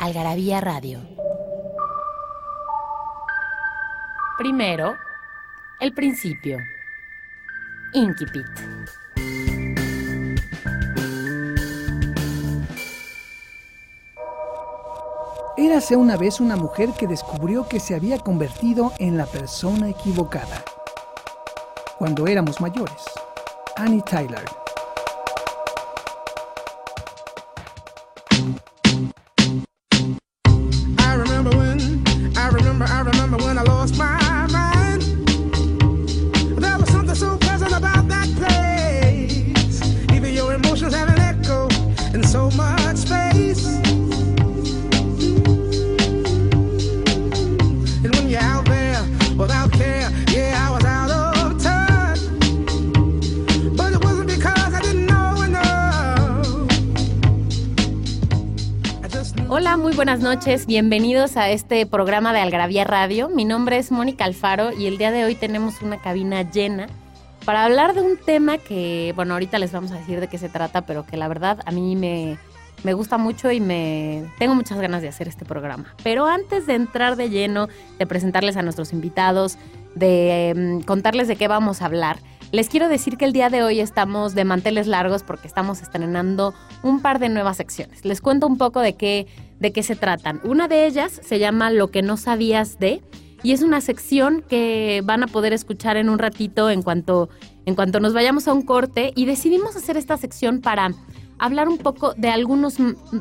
Algarabía Radio. Primero, el principio. Inquipit. Érase una vez una mujer que descubrió que se había convertido en la persona equivocada. Cuando éramos mayores. Annie Tyler. Buenas noches. Bienvenidos a este programa de Algarabía Radio. Mi nombre es Mónica Alfaro y el día de hoy tenemos una cabina llena para hablar de un tema que, bueno, ahorita les vamos a decir de qué se trata, pero que la verdad a mí me, me gusta mucho y me tengo muchas ganas de hacer este programa. Pero antes de entrar de lleno, de presentarles a nuestros invitados, de em, contarles de qué vamos a hablar, les quiero decir que el día de hoy estamos de manteles largos porque estamos estrenando un par de nuevas secciones. Les cuento un poco de qué, de qué se tratan. Una de ellas se llama Lo que no sabías de y es una sección que van a poder escuchar en un ratito en cuanto, en cuanto nos vayamos a un corte y decidimos hacer esta sección para hablar un poco de algunos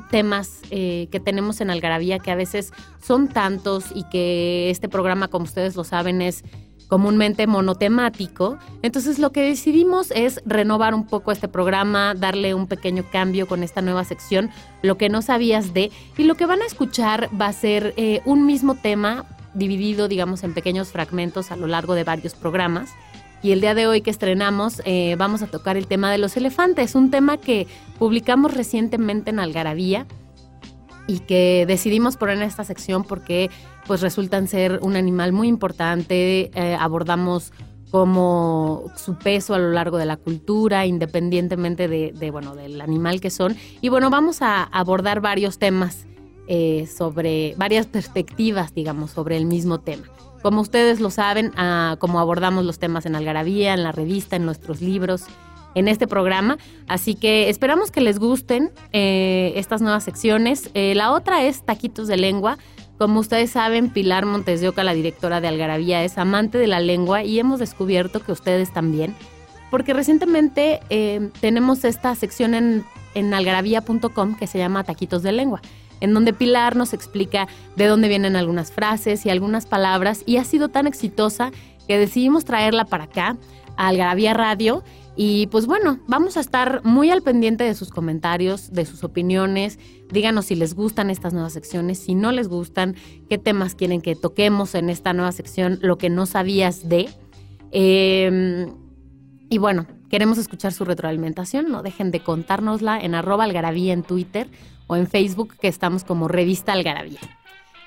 temas eh, que tenemos en Algarabía que a veces son tantos y que este programa, como ustedes lo saben, es comúnmente monotemático. Entonces lo que decidimos es renovar un poco este programa, darle un pequeño cambio con esta nueva sección, lo que no sabías de, y lo que van a escuchar va a ser eh, un mismo tema dividido, digamos, en pequeños fragmentos a lo largo de varios programas. Y el día de hoy que estrenamos eh, vamos a tocar el tema de los elefantes, un tema que publicamos recientemente en Algarabía y que decidimos poner en esta sección porque pues resultan ser un animal muy importante, eh, abordamos como su peso a lo largo de la cultura, independientemente de, bueno, del animal que son. Y bueno, vamos a abordar varios temas eh, sobre, varias perspectivas, digamos, sobre el mismo tema. Como ustedes lo saben, ah, como abordamos los temas en Algarabía, en la revista, en nuestros libros, en este programa. Así que esperamos que les gusten eh, estas nuevas secciones. Eh, la otra es Taquitos de Lengua. Como ustedes saben, Pilar Montes de Oca, la directora de Algarabía, es amante de la lengua y hemos descubierto que ustedes también. Porque recientemente eh, tenemos esta sección en, en algarabía.com que se llama Taquitos de Lengua en donde Pilar nos explica de dónde vienen algunas frases y algunas palabras y ha sido tan exitosa que decidimos traerla para acá, a Algarabía Radio. Y pues bueno, vamos a estar muy al pendiente de sus comentarios, de sus opiniones. Díganos si les gustan estas nuevas secciones, si no les gustan, qué temas quieren que toquemos en esta nueva sección, lo que no sabías de. Eh, y bueno, queremos escuchar su retroalimentación, no dejen de contárnosla en arroba algarabía en Twitter o en Facebook, que estamos como Revista Algarabía.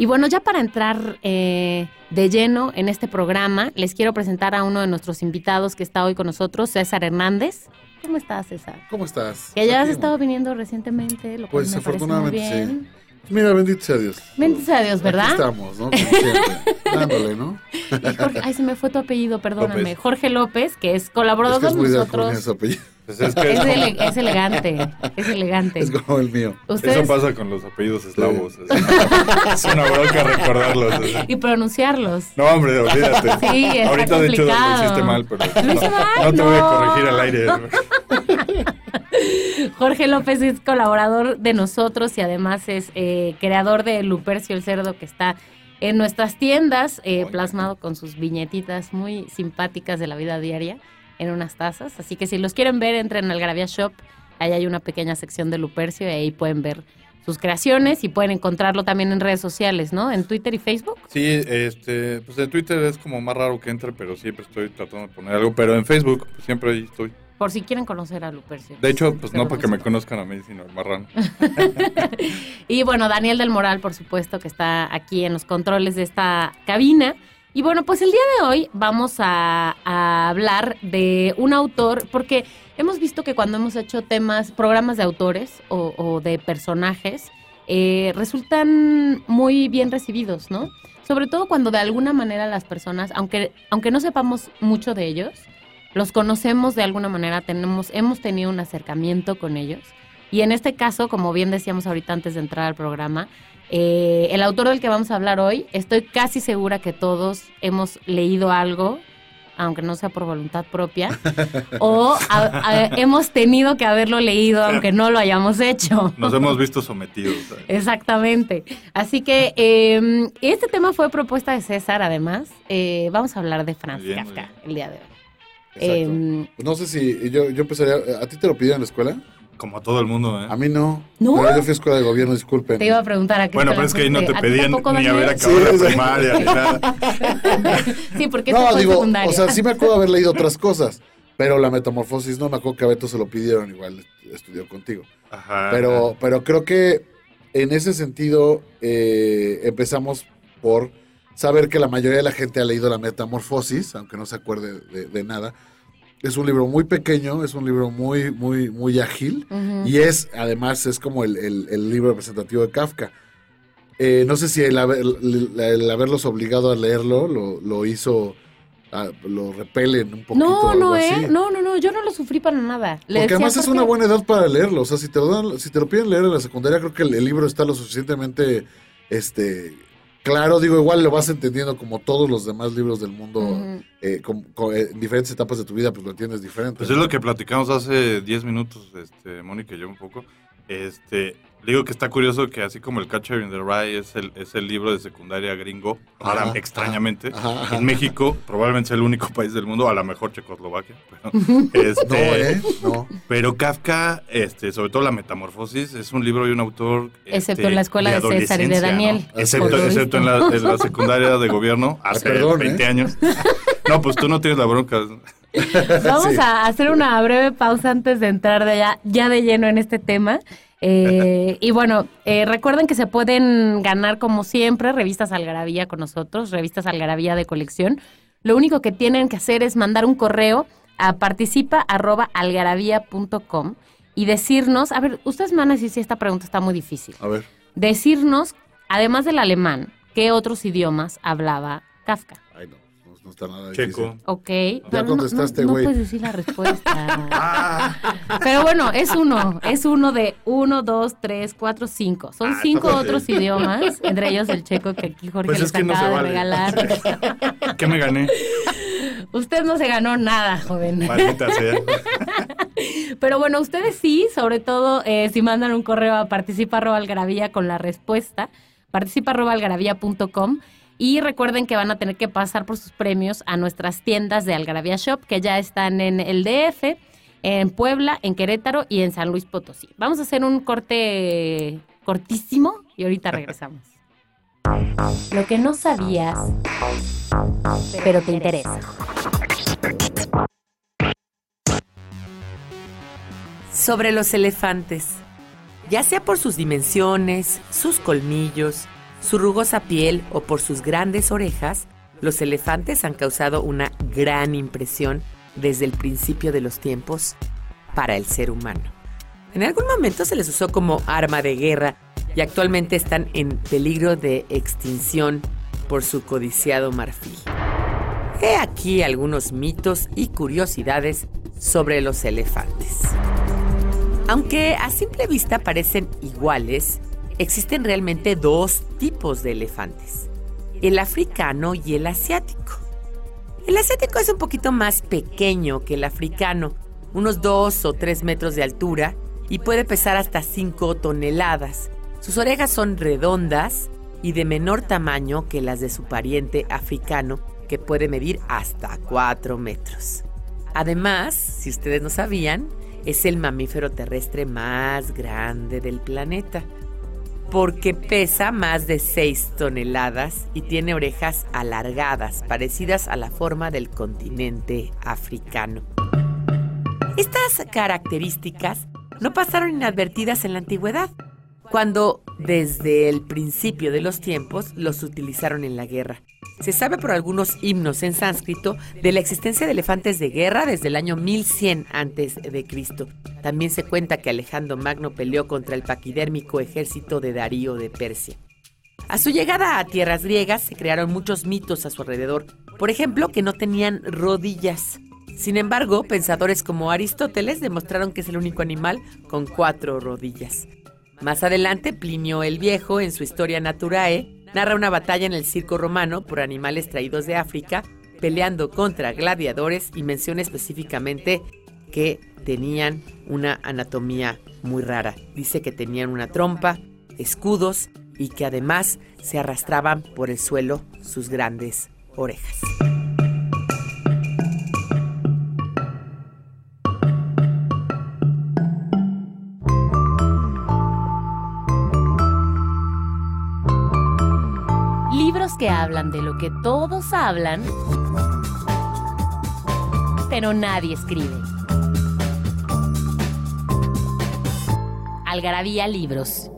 Y bueno, ya para entrar eh, de lleno en este programa, les quiero presentar a uno de nuestros invitados que está hoy con nosotros, César Hernández. ¿Cómo estás, César? ¿Cómo estás? Que ya has estado viniendo recientemente, lo cual Pues me parece muy afortunadamente bien. sí. Mira, bendito sea Dios. Bendito sea Dios, ¿verdad? Aquí estamos, ¿no? Como siempre, dándole, ¿no? Jorge- ay, se me fue tu apellido, perdóname. López. Jorge López, que es colaborador Es que es muy nosotros. Apellido. Pues es que Es, ele- es elegante, es elegante. Es como el mío. Ustedes eso pasa con los apellidos eslavos. Es una, es una bronca recordarlos. así. y pronunciarlos. No, hombre, olvídate. Sí, está Ahorita de hecho lo hiciste mal, pero no, mal, no te voy a corregir al aire. Jorge López es colaborador de nosotros y además es eh, creador de Lupercio el Cerdo que está en nuestras tiendas, eh, plasmado con sus viñetitas muy simpáticas de la vida diaria en unas tazas. Así que si los quieren ver, entren al Gravia Shop. Ahí hay una pequeña sección de Lupercio y ahí pueden ver sus creaciones y pueden encontrarlo también en redes sociales, ¿no? En Twitter y Facebook. Sí, este, pues en Twitter es como más raro que entre, pero siempre estoy tratando de poner algo. Pero en Facebook, pues siempre ahí estoy. Por si quieren conocer a Lupercio. De hecho, pues no lo para que me conozcan a mí, sino al marrano. Y bueno, Daniel del Moral, por supuesto, que está aquí en los controles de esta cabina. Y bueno, pues el día de hoy vamos a, hablar de un autor, porque hemos visto que cuando hemos hecho temas, programas de autores o, o de personajes, eh, resultan muy bien recibidos, ¿no? Sobre todo cuando de alguna manera las personas, aunque, aunque no sepamos mucho de ellos, los conocemos de alguna manera, tenemos, hemos tenido un acercamiento con ellos. Y en este caso, como bien decíamos ahorita antes de entrar al programa, eh, el autor del que vamos a hablar hoy, estoy casi segura que todos hemos leído algo, aunque no sea por voluntad propia, o a- a- hemos tenido que haberlo leído, aunque no lo hayamos hecho. Nos hemos visto sometidos. ¿sabes? Exactamente. Así que eh, este tema fue propuesta de César, además. Eh, vamos a hablar de Franz bien, Kafka el día de hoy. Exacto. Em, no sé si yo, yo empezaría. ¿A ti te lo pidieron en la escuela? Como a todo el mundo, ¿eh? A mí no. ¿No? Pero yo fui a escuela de gobierno, disculpen. te iba a preguntar a qué Bueno, pero es que ahí no te ¿A ti pedían ni haber acabado Sí, la sí. primaria ni nada. Sí, porque No, digo, secundaria. o sea, sí me acuerdo haber leído otras cosas, pero la metamorfosis no me acuerdo que a Beto se lo pidieron, igual estudió contigo. Ajá. Pero, pero creo que en ese sentido eh, empezamos por saber que la mayoría de la gente ha leído la metamorfosis, aunque no se acuerde de, de nada. Es un libro muy pequeño, es un libro muy, muy, muy ágil. Y es, además, es como el, el- el libro representativo de Kafka. Eh, no sé si el, haber- el- haberlos obligado a leerlo lo, lo hizo, ah, lo repelen un poquito. No, no. ¿eh? No, no, no, yo no lo sufrí para nada. Le Porque además es ¿por una buena edad para leerlo. O sea, si te lo, dan- si te lo piden leer en la secundaria, creo que el, el libro está lo suficientemente este, claro. Digo, igual lo vas entendiendo como todos los demás libros del mundo. Eh, con- con- eh, en diferentes etapas de tu vida, pues lo entiendes diferente. Pues es lo que platicamos hace 10 minutos, este, Mónica y yo un poco. Este, digo que está curioso que así como el Catcher in the Rye es el, es el libro de secundaria gringo, extrañamente, ajá, ajá. en México probablemente sea el único país del mundo, a lo mejor Checoslovaquia, pero, este, No, ¿eh? No. pero Kafka, este, sobre todo la Metamorfosis, es un libro y un autor. Excepto este, en la escuela de César y de Daniel. ¿no? Excepto, excepto en, la, en la secundaria de gobierno, hace perdón, 20 ¿eh? años. No, pues tú no tienes la bronca. Vamos Sí. a hacer una breve pausa antes de entrar de ya, ya de lleno en este tema. Eh, y bueno, eh, recuerden que se pueden ganar como siempre revistas Algarabía con nosotros, revistas Algarabía de colección. Lo único que tienen que hacer es mandar un correo a participa.algarabía.com y decirnos, a ver, ustedes me van a decir si esta pregunta está muy difícil. A ver. Decirnos, además del alemán, ¿qué otros idiomas hablaba Kafka? No. No, no está nada Checo. difícil. Ok. Ya pero no- contestaste, no, no güey. puedes decir la respuesta. Pero bueno, es uno. Es uno de uno, dos, tres, cuatro, cinco. Son Ah, cinco otros idiomas, entre ellos el checo que aquí Jorge Pues les no acaba de vale. regalar. ¿Qué me gané? Usted no se ganó nada, joven. Maldita sea. Pero bueno, ustedes sí, sobre todo eh, si mandan un correo a participa.algarabía con la respuesta, participa.algarabía.com y recuerden que van a tener que pasar por sus premios a nuestras tiendas de Algarabía Shop que ya están en el DF, en Puebla, en Querétaro y en San Luis Potosí. Vamos a hacer un corte cortísimo y ahorita regresamos. Lo que no sabías, pero te interesa. sobre los elefantes. Ya sea por sus dimensiones, sus colmillos, su rugosa piel o por sus grandes orejas, los elefantes han causado una gran impresión desde el principio de los tiempos para el ser humano. En algún momento se les usó como arma de guerra y actualmente están en peligro de extinción por su codiciado marfil. He aquí algunos mitos y curiosidades sobre los elefantes. Aunque a simple vista parecen iguales, existen realmente dos tipos de elefantes, el africano y el asiático. El asiático es un poquito más pequeño que el africano, unos 2 o 3 metros de altura y puede pesar hasta 5 toneladas. Sus orejas son redondas y de menor tamaño que las de su pariente africano, que puede medir hasta 4 metros. Además, si ustedes no sabían, es el mamífero terrestre más grande del planeta. Porque pesa más de 6 toneladas y tiene orejas alargadas, parecidas a la forma del continente africano. Estas características no pasaron inadvertidas en la antigüedad, cuando desde el principio de los tiempos los utilizaron en la guerra. Se sabe por algunos himnos en sánscrito de la existencia de elefantes de guerra desde el año 1100 a.C. También se cuenta que Alejandro Magno peleó contra el paquidérmico ejército de Darío de Persia. A su llegada a tierras griegas se crearon muchos mitos a su alrededor. Por ejemplo, que no tenían rodillas. Sin embargo, pensadores como Aristóteles demostraron que es el único animal con cuatro rodillas. Más adelante, Plinio el Viejo, en su Historia Naturae, narra una batalla en el circo romano por animales traídos de África, peleando contra gladiadores y menciona específicamente que tenían una anatomía muy rara. Dice que tenían una trompa, escudos y que además se arrastraban por el suelo sus grandes orejas. Que hablan de lo que todos hablan, pero nadie escribe. Algarabía Libros.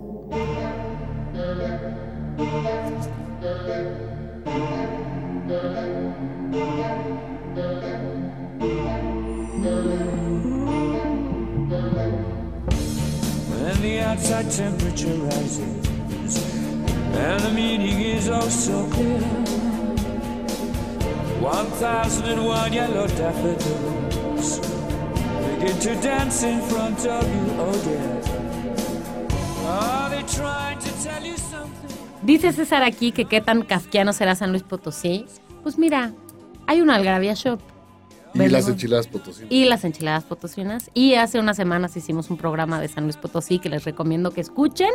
And the meaning is oh so clear. 1001 yellow daffodils begin to dance in front of you, oh dear. Are they trying to tell you something? Dice César aquí que qué tan kafkiano será San Luis Potosí. Pues mira, hay una Algarabía Shop. Y las enchiladas potosinas. y las enchiladas potosinas. Y hace unas semanas hicimos un programa de San Luis Potosí que les recomiendo que escuchen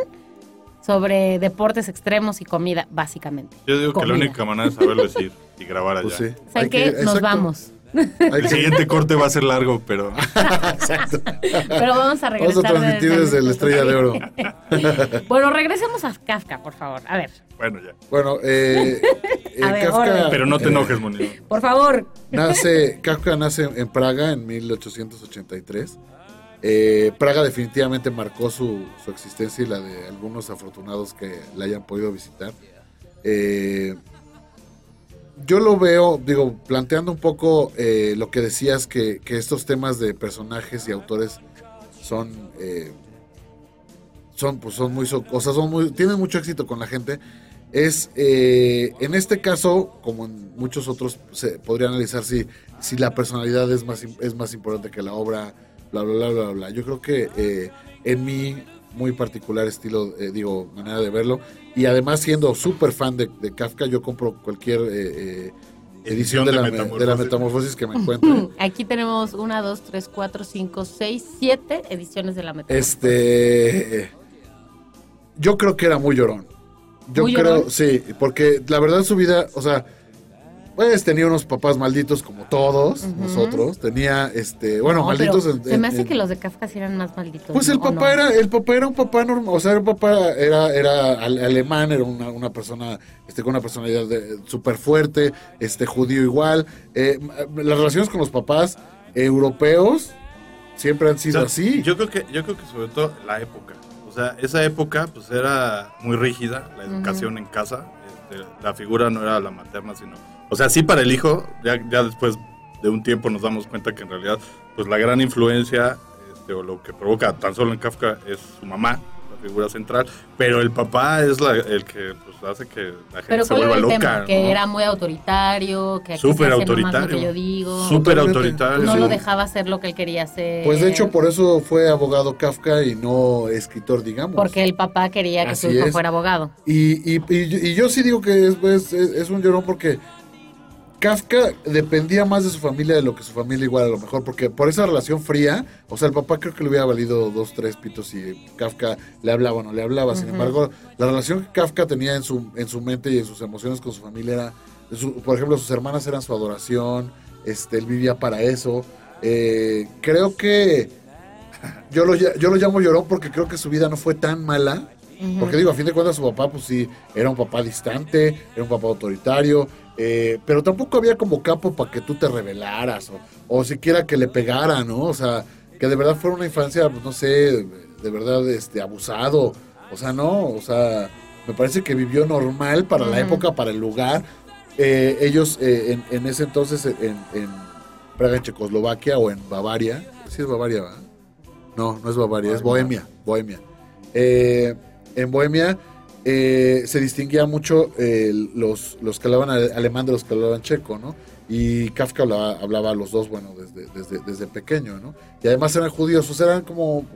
sobre deportes extremos y comida, básicamente. Yo digo que la Comida. única manera de saberlo es ir y grabar allá. Pues sí. ¿Saben Hay qué? que- Nos exacto. vamos. El que- siguiente corte va a ser largo, pero Exacto. Pero vamos a regresar. Vamos a transmitir de- desde la Estrella de Oro. Bueno, regresemos a Kafka, por favor. A ver, bueno, ya. Bueno, eh, eh, A ver, Kafka, órale. Pero no te eh, enojes, Moni. por favor. Nace, Kafka nace en Praga en 1883. Eh, Praga definitivamente marcó su, existencia y la de algunos afortunados que la hayan podido visitar. Eh, yo lo veo, digo, planteando un poco eh, lo que decías, que, estos temas de personajes y autores son, eh, son, pues son muy, o sea, son muy, tienen mucho éxito con la gente. Es, eh, en este caso, como en muchos otros, se podría analizar si, si la personalidad es más, es más importante que la obra, bla, bla, bla, bla, bla. Yo creo que eh, en mi muy particular estilo, eh, digo, manera de verlo, y además siendo súper fan de, de Kafka, yo compro cualquier eh, eh, edición de, la, me- de la Metamorfosis que me encuentre. Aquí tenemos una, dos, tres, cuatro, cinco, seis, siete ediciones de la meta. Este. Yo creo que era muy llorón. Yo ¿Muy creo, llorón? sí, porque la verdad su vida, o sea, pues tenía unos papás malditos como todos nosotros. Tenía, este, bueno, No, malditos. en- se me hace en- que los de Kafka sí eran más malditos. Pues ¿no? el ¿O papá no? era, el papá era un papá normal, o sea, el papá era, era ale- alemán, era una, una persona, este, con una personalidad de- súper fuerte, este, judío igual. Eh, las relaciones con los papás europeos siempre han sido O sea, así. Yo creo que, yo creo que sobre todo la época. O sea, esa época pues era muy rígida, la educación en casa. este, la figura no era la materna, sino. O sea, sí para el hijo, ya, ya después de un tiempo nos damos cuenta que en realidad, pues la gran influencia, este, o lo que provoca tan solo en Kafka es su mamá, la figura central, pero el papá es la- el que pues hace que la gente Pero se ¿cuál era vuelva el loca. tema? Que ¿no? era muy autoritario, que Súper nomás lo que autoritario. yo digo. Súper Totalmente. autoritario. No sí. lo dejaba hacer lo que él quería hacer. Pues de hecho por eso fue abogado Kafka y no escritor, digamos. Porque el papá quería que su hijo es. fuera abogado. Y, y, y- y yo sí digo que es, es- es- es un llorón porque Kafka dependía más de su familia de lo que su familia igual a lo mejor, porque por esa relación fría, o sea, el papá creo que le hubiera valido dos, tres pitos y Kafka le hablaba o no le hablaba. Sin embargo, la relación que Kafka tenía en su, en su mente y en sus emociones con su familia era, su- por ejemplo, sus hermanas eran su adoración, este, él vivía para eso. Eh, creo que yo lo, yo lo llamo llorón porque creo que su vida no fue tan mala Porque digo, a fin de cuentas su papá, pues sí, era un papá distante, era un papá autoritario, eh, pero tampoco había como campo para que tú te rebelaras o, o siquiera que le pegara, ¿no? O sea, que de verdad fuera una infancia, pues, no sé, de verdad este, abusado. O sea, no, o sea, me parece que vivió normal para la época, para el lugar. Eh, ellos eh, en, en ese entonces en, en Praga, en Checoslovaquia o en Bavaria, sí es Bavaria, ¿verdad? No, no es Bavaria, es Bohemia, Bohemia. Eh, en Bohemia eh, se distinguía mucho eh, los, los que hablaban ale- alemán de los que hablaban checo, ¿no? Y Kafka hablaba, hablaba los dos, bueno, desde, desde, desde pequeño, ¿no? Y además eran judíos, o sea, eran como,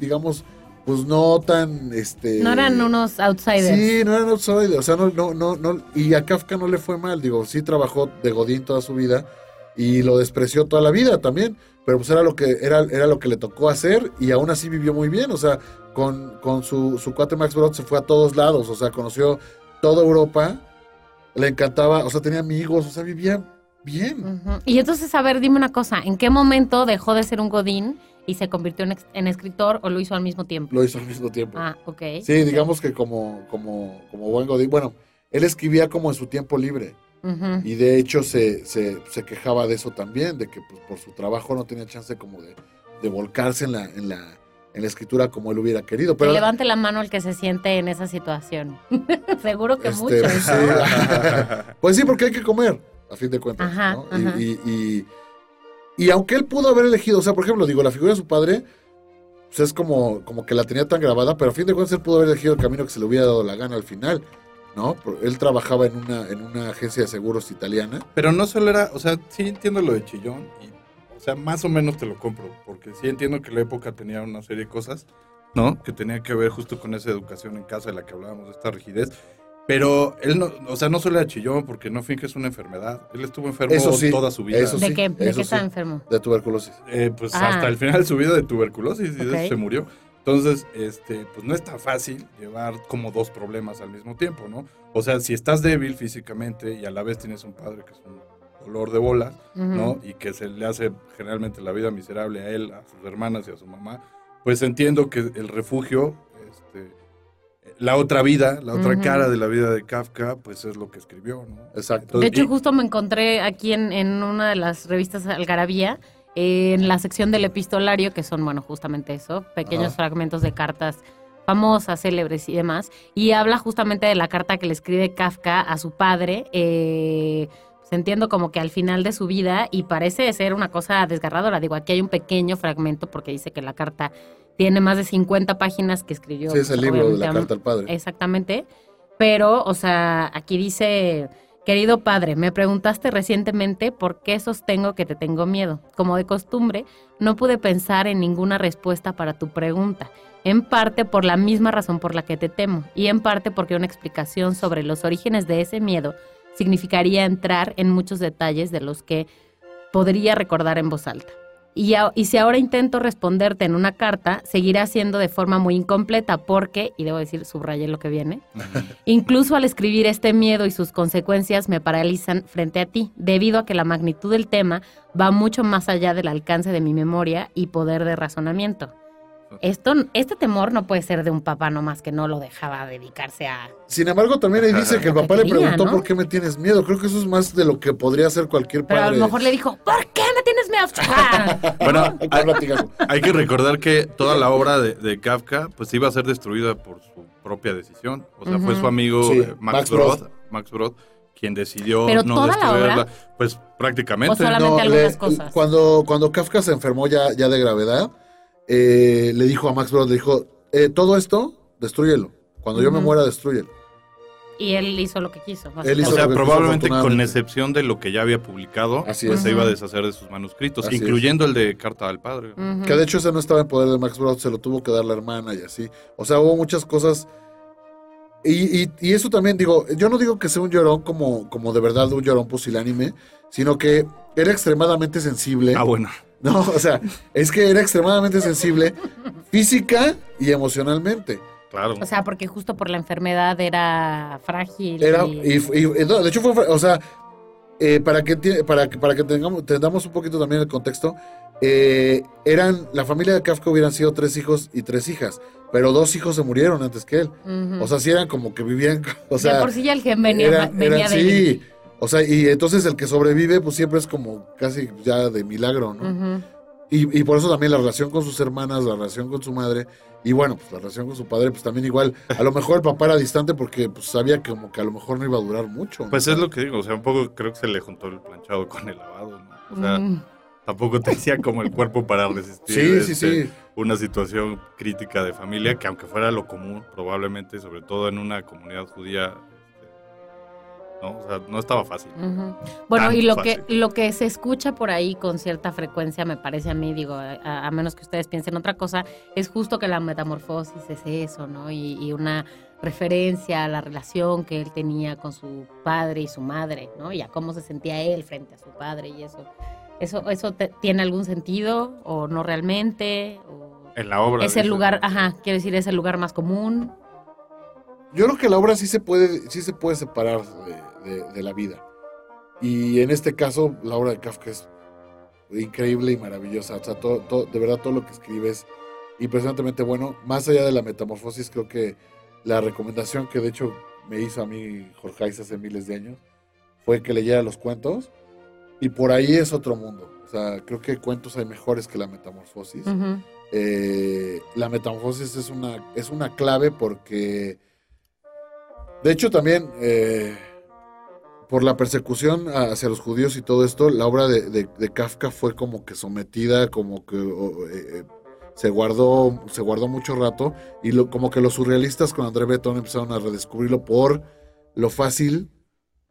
digamos, pues no tan, este... No eran unos outsiders. Sí, no eran outsiders, o sea, no, no, no, no, y a Kafka no le fue mal, digo, sí trabajó de Godín toda su vida y lo despreció toda la vida también, pero pues era lo que, era, era lo que le tocó hacer y aún así vivió muy bien, o sea, con, con su, su cuate Max Brod se fue a todos lados, o sea, conoció toda Europa, le encantaba, o sea, tenía amigos, o sea, vivía bien. Y entonces, a ver, dime una cosa, ¿en qué momento dejó de ser un godín y se convirtió en, escritor o lo hizo al mismo tiempo? Lo hizo al mismo tiempo. Ah, ok. Sí, digamos que como, como, como buen Godín, bueno, él escribía como en su tiempo libre. Y de hecho se, se, se quejaba de eso también, de que pues, por su trabajo no tenía chance como de, de volcarse en la, en, la, en la escritura como él hubiera querido. Que levante la mano el que se siente en esa situación. Seguro que este, muchos. sí, ¿no? pues sí, porque hay que comer, a fin de cuentas. Ajá, ¿no? ajá. Y, y, y- y aunque él pudo haber elegido, o sea, por ejemplo, digo, la figura de su padre, pues es como, como que la tenía tan grabada, pero a fin de cuentas él pudo haber elegido el camino que se le hubiera dado la gana al final. ¿no? Él trabajaba en una, en una agencia de seguros italiana. Pero no solo era, o sea, sí entiendo lo de Chillón y, sea, más o menos te lo compro, porque sí entiendo que la época tenía una serie de cosas, ¿no? Que tenía que ver justo con esa educación en casa de la que hablábamos, de esta rigidez. Pero él no, o sea, no solo era Chillón, porque no finges una enfermedad. Él estuvo enfermo Eso sí, toda su vida. eso ¿De qué? ¿De eso qué estaba sí. enfermo? De tuberculosis. Eh, pues Ah. hasta el final de su vida de tuberculosis y de Ok. eso se murió. Entonces, este, pues no es tan fácil llevar como dos problemas al mismo tiempo, ¿no? O sea, si estás débil físicamente y a la vez tienes un padre que es un dolor de bola, ¿no? Y que se le hace generalmente la vida miserable a él, a sus hermanas y a su mamá, pues entiendo que el refugio, este, la otra vida, la otra cara de la vida de Kafka, pues es lo que escribió, ¿no? Exacto. De hecho, y- justo me encontré aquí en, en una de las revistas Algarabía, en la sección del epistolario, que son, bueno, justamente eso, pequeños fragmentos de cartas famosas, célebres y demás, y habla justamente de la carta que le escribe Kafka a su padre, eh, entiendo como que al final de su vida, y parece ser una cosa desgarradora. Digo, aquí hay un pequeño fragmento porque dice que la carta tiene más de 50 páginas que escribió. Sí, es el pues, libro de la carta al padre. Exactamente. Pero, o sea, aquí dice, querido padre, me preguntaste recientemente por qué sostengo que te tengo miedo. Como de costumbre, no pude pensar en ninguna respuesta para tu pregunta. En parte por la misma razón por la que te temo, y en parte porque una explicación sobre los orígenes de ese miedo significaría entrar en muchos detalles de los que podría recordar en voz alta. Y, a- y si ahora intento responderte en una carta, seguirá siendo de forma muy incompleta porque, y debo decir, subrayé lo que viene, incluso al escribir este miedo y sus consecuencias me paralizan frente a ti, debido a que la magnitud del tema va mucho más allá del alcance de mi memoria y poder de razonamiento. Esto, este temor no puede ser de un papá nomás que no lo dejaba dedicarse a... Sin embargo, también ahí dice que el que papá le preguntó ¿no? por qué me tienes miedo. Creo que eso es más de lo que podría hacer cualquier Pero a padre. lo mejor le dijo, ¿por qué me tienes miedo? Ah, Bueno, Hay que hay, que recordar que toda la obra de, de Kafka pues iba a ser destruida por su propia decisión. O sea, fue su amigo Sí, eh, Max, Max Brod, Brod. Max Brod, quien decidió ¿Pero no toda la destruirla. obra? Pues prácticamente. ¿O solamente algunas cosas? Cuando, cuando Kafka se enfermó ya, ya de gravedad, eh, le dijo a Max Brod, le dijo, eh, todo esto, destruyelo. Cuando yo me muera, destruyelo. y él hizo lo que quiso. Él O sea, quiso, probablemente con excepción de lo que ya había publicado, Así pues es. se iba a deshacer de sus manuscritos, Así es. incluyendo el de Carta al Padre. Que de hecho ese no estaba en poder de Max Brod, se lo tuvo que dar la hermana y así. O sea, hubo muchas cosas. Y, y- y eso también, digo, yo no digo que sea un llorón como, como de verdad un llorón pusilánime, sino que era extremadamente sensible. Ah, bueno. No, o sea, es que era extremadamente sensible física y emocionalmente. Claro. O sea, porque justo por la enfermedad era frágil. Era, y- y, y- no, de hecho fue, o sea, eh, para que, para que, para que tengamos, tengamos un poquito también el contexto, eh, eran, la familia de Kafka hubieran sido tres hijos y tres hijas, pero dos hijos se murieron antes que él. O sea, sí eran como que vivían, o de sea, por sí ya el gen venía, era- venía de sí, o sea, y entonces el que sobrevive, pues siempre es como casi ya de milagro, ¿no? Y, y por eso también la relación con sus hermanas, la relación con su madre, y bueno, pues la relación con su padre, pues también igual, a lo mejor el papá era distante porque pues sabía que como que a lo mejor no iba a durar mucho. ¿no? Pues es lo que digo, o sea, un poco creo que se le juntó el planchado con el lavado, ¿no? O sea, Mm. tampoco tenía como el cuerpo para resistir Sí, sí, este, sí. una situación crítica de familia que aunque fuera lo común, probablemente, sobre todo en una comunidad judía, ¿no? O sea, no estaba fácil. Bueno, y lo que, lo que se escucha por ahí con cierta frecuencia, me parece a mí, digo, a, a menos que ustedes piensen otra cosa, es justo que la metamorfosis es eso, ¿no? Y, y una referencia a la relación que él tenía con su padre y su madre, ¿no? Y a cómo se sentía él frente a su padre y eso. ¿Eso, eso te- tiene algún sentido o no realmente? O En la obra. es el lugar, ajá, quiero decir, es el lugar más común. Yo creo que la obra sí se puede, sí se puede separar de, de- de la vida. Y en este caso, la obra de Kafka es increíble y maravillosa. O sea, todo, todo- de verdad todo lo que escribe es impresionantemente bueno. Más allá de la metamorfosis, creo que la recomendación que de hecho me hizo a mí Jorge hace miles de años fue que leyera los cuentos. Y por ahí es otro mundo. O sea, creo que cuentos hay mejores que la metamorfosis. Eh, la metamorfosis es una, es una clave porque, de hecho también, eh, por la persecución hacia los judíos y todo esto, la obra de, Kafka fue como que sometida, como que eh, eh, se guardó, se guardó mucho rato y lo, como que los surrealistas con André Breton empezaron a redescubrirlo por lo fácil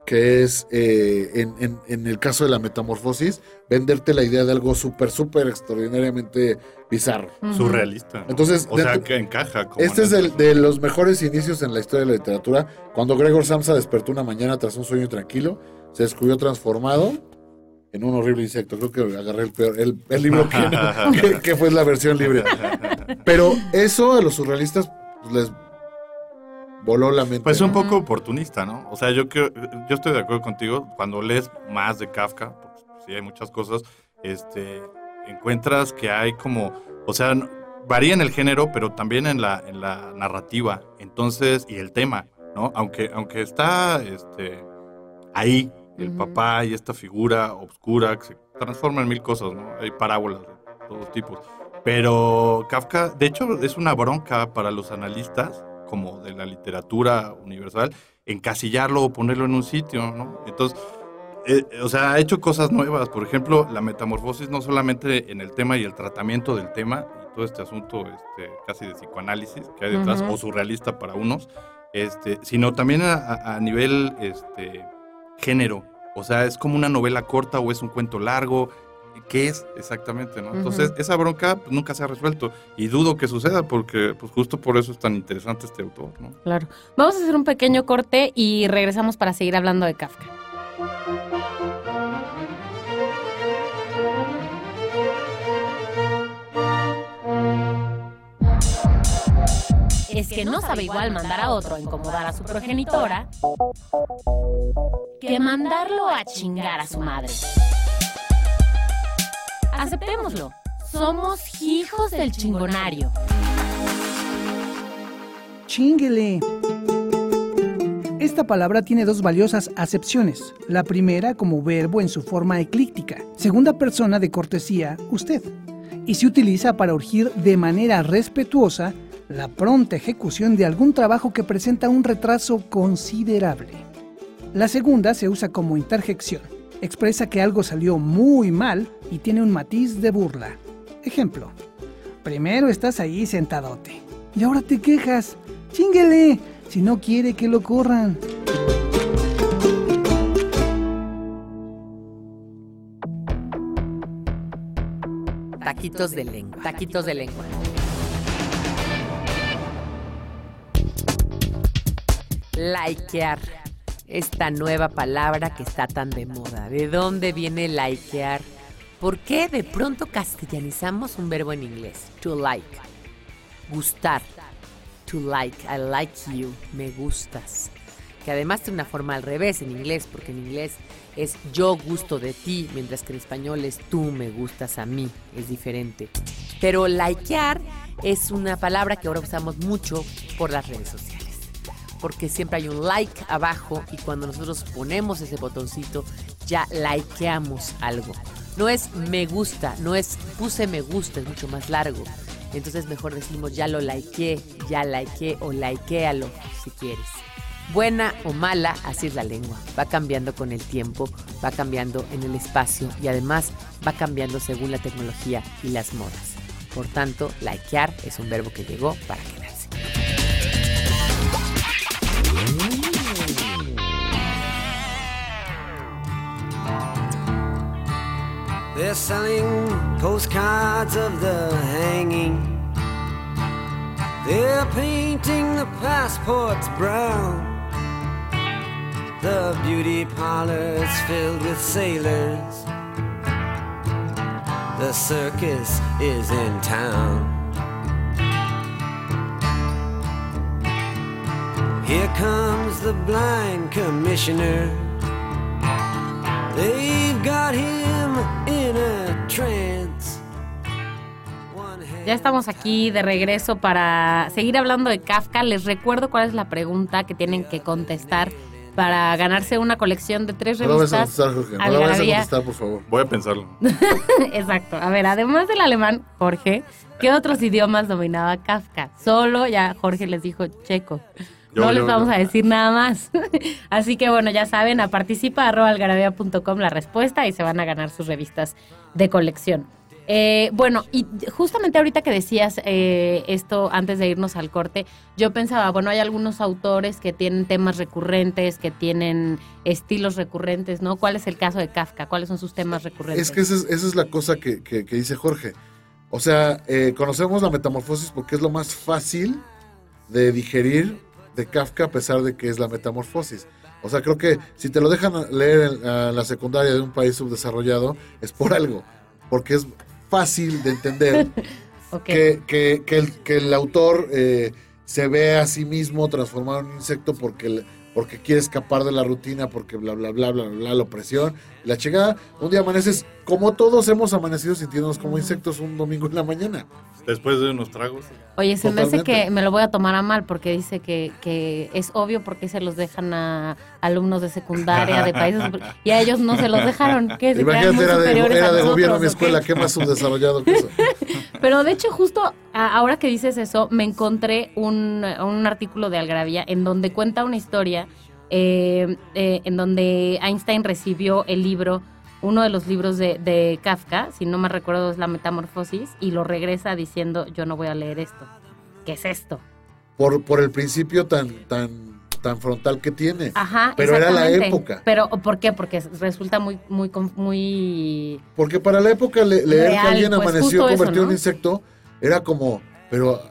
que es, eh, en, en- en el caso de la metamorfosis, venderte la idea de algo súper, súper extraordinariamente bizarro. Surrealista. ¿no? Entonces, o sea, que encaja. Como Este es el, de los mejores inicios en la historia de la literatura. Cuando Gregor Samsa despertó una mañana tras un sueño tranquilo, se descubrió transformado en un horrible insecto. Creo que agarré el peor, el, el libro que- que fue la versión libre. Pero eso a los surrealistas pues, les voló la mente. Pues un poco oportunista, ¿no? O sea, yo creo, yo estoy de acuerdo contigo. Cuando lees más de Kafka, porque sí hay muchas cosas, este, encuentras que hay como, o sea, varía en el género, pero también en la, en la narrativa. Entonces, y el tema, ¿no? Aunque, aunque está, este, ahí el papá y esta figura oscura que se transforma en mil cosas, ¿no? Hay parábolas de todos tipos. Pero Kafka, de hecho, es una bronca para los analistas, como de la literatura universal, encasillarlo o ponerlo en un sitio, ¿no? Entonces, eh, o sea, ha hecho cosas nuevas. Por ejemplo, la metamorfosis no solamente en el tema y el tratamiento del tema y todo este asunto este, casi de psicoanálisis que hay detrás, o surrealista para unos, este, sino también a, a- a nivel este, género. O sea, es como una novela corta o es un cuento largo. ¿Qué es exactamente? ¿no? Entonces, esa bronca pues, nunca se ha resuelto y dudo que suceda porque pues, justo por eso es tan interesante este autor. ¿no? Claro. Vamos a hacer un pequeño corte y regresamos para seguir hablando de Kafka. Es que no sabe igual mandar a otro a incomodar a su progenitora que mandarlo a chingar a su madre. Aceptémoslo. Somos hijos del chingonario. Chinguele. Esta palabra tiene dos valiosas acepciones. La primera como verbo en su forma eclíptica. Segunda persona de cortesía, usted. Y se utiliza para urgir de manera respetuosa la pronta ejecución de algún trabajo que presenta un retraso considerable. La segunda se usa como interjección. Expresa que algo salió muy mal y tiene un matiz de burla. Ejemplo. Primero estás ahí sentadote. Y ahora te quejas. Chinguele, si no quiere que lo corran. Taquitos de lengua. Taquitos de lengua. Likear. Esta nueva palabra que está tan de moda. ¿De dónde viene likear? ¿Por qué de pronto castellanizamos un verbo en inglés? To like. Gustar. To like. I like you. Me gustas. que además tiene una forma al revés en inglés, porque en inglés es yo gusto de ti, mientras que en español es tú me gustas a mí, es diferente. Pero likear es una palabra que ahora usamos mucho por las redes sociales. Porque siempre hay un like abajo y cuando nosotros ponemos ese botoncito ya likeamos algo. No es me gusta, no es puse me gusta, es mucho más largo. Entonces mejor decimos ya lo likeé, ya likeé o likealo si quieres. Buena o mala, así es la lengua. Va cambiando con el tiempo, va cambiando en el espacio y además va cambiando según la tecnología y las modas. Por tanto, likear es un verbo que llegó para quedarse. They're selling postcards of the hanging. They're painting the passports brown. The beauty parlors filled with sailors. The circus is in town. Here comes the blind commissioner. They've got him Ya estamos aquí de regreso para seguir hablando de Kafka. Les recuerdo cuál es la pregunta que tienen que contestar para ganarse una colección de tres No lo vayas a revistas. contestar, Jorge. No lo vayas a contestar, por favor. Voy a pensarlo. Exacto. A ver, además del alemán, Jorge, ¿qué otros idiomas dominaba Kafka? Solo ya Jorge les dijo checo. Yo, no yo, les vamos yo. a decir nada más. Así que bueno, ya saben, a participa arroba algarabía.com la respuesta y se van a ganar sus revistas de colección. Eh, bueno, y justamente ahorita que decías eh, esto antes de irnos al corte, yo pensaba, bueno, hay algunos autores que tienen temas recurrentes, que tienen estilos recurrentes, ¿no? ¿Cuál es el caso de Kafka? ¿Cuáles son sus temas recurrentes? Es que esa es, esa es la cosa que, que- que dice Jorge. O sea, eh, conocemos la metamorfosis porque es lo más fácil de digerir de Kafka a pesar de que es la metamorfosis. O sea, creo que si te lo dejan leer en la secundaria de un país subdesarrollado, es por algo. Porque es fácil de entender que, que- que el, que el autor eh, se ve a sí mismo transformado en un insecto porque, le- porque quiere escapar de la rutina, porque bla, bla, bla, bla, bla, la opresión, la chingada. Un día amaneces, como todos hemos amanecido sintiéndonos como insectos un domingo en la mañana. Después de unos tragos. Oye, se me hace que me lo voy a tomar a mal porque dice que, que es obvio porque se los dejan a alumnos de secundaria, de países... y a ellos no se los dejaron. Crean Imagínate, era de, era de gobierno mi escuela, qué más subdesarrollado que eso. Pero de hecho, justo ahora que dices eso, me encontré un, un artículo de Algravía en donde cuenta una historia eh, eh, en donde Einstein recibió el libro, uno de los libros de, de Kafka, si no me recuerdo es La Metamorfosis, y lo regresa diciendo, yo no voy a leer esto. ¿Qué es esto? Por, por el principio tan, tan, tan frontal que tiene. Ajá, Pero era la época. Pero ¿por qué? Porque resulta muy muy muy Porque para la época le- leer Real, que alguien pues, amaneció eso, convertido en ¿no? un insecto era como, pero,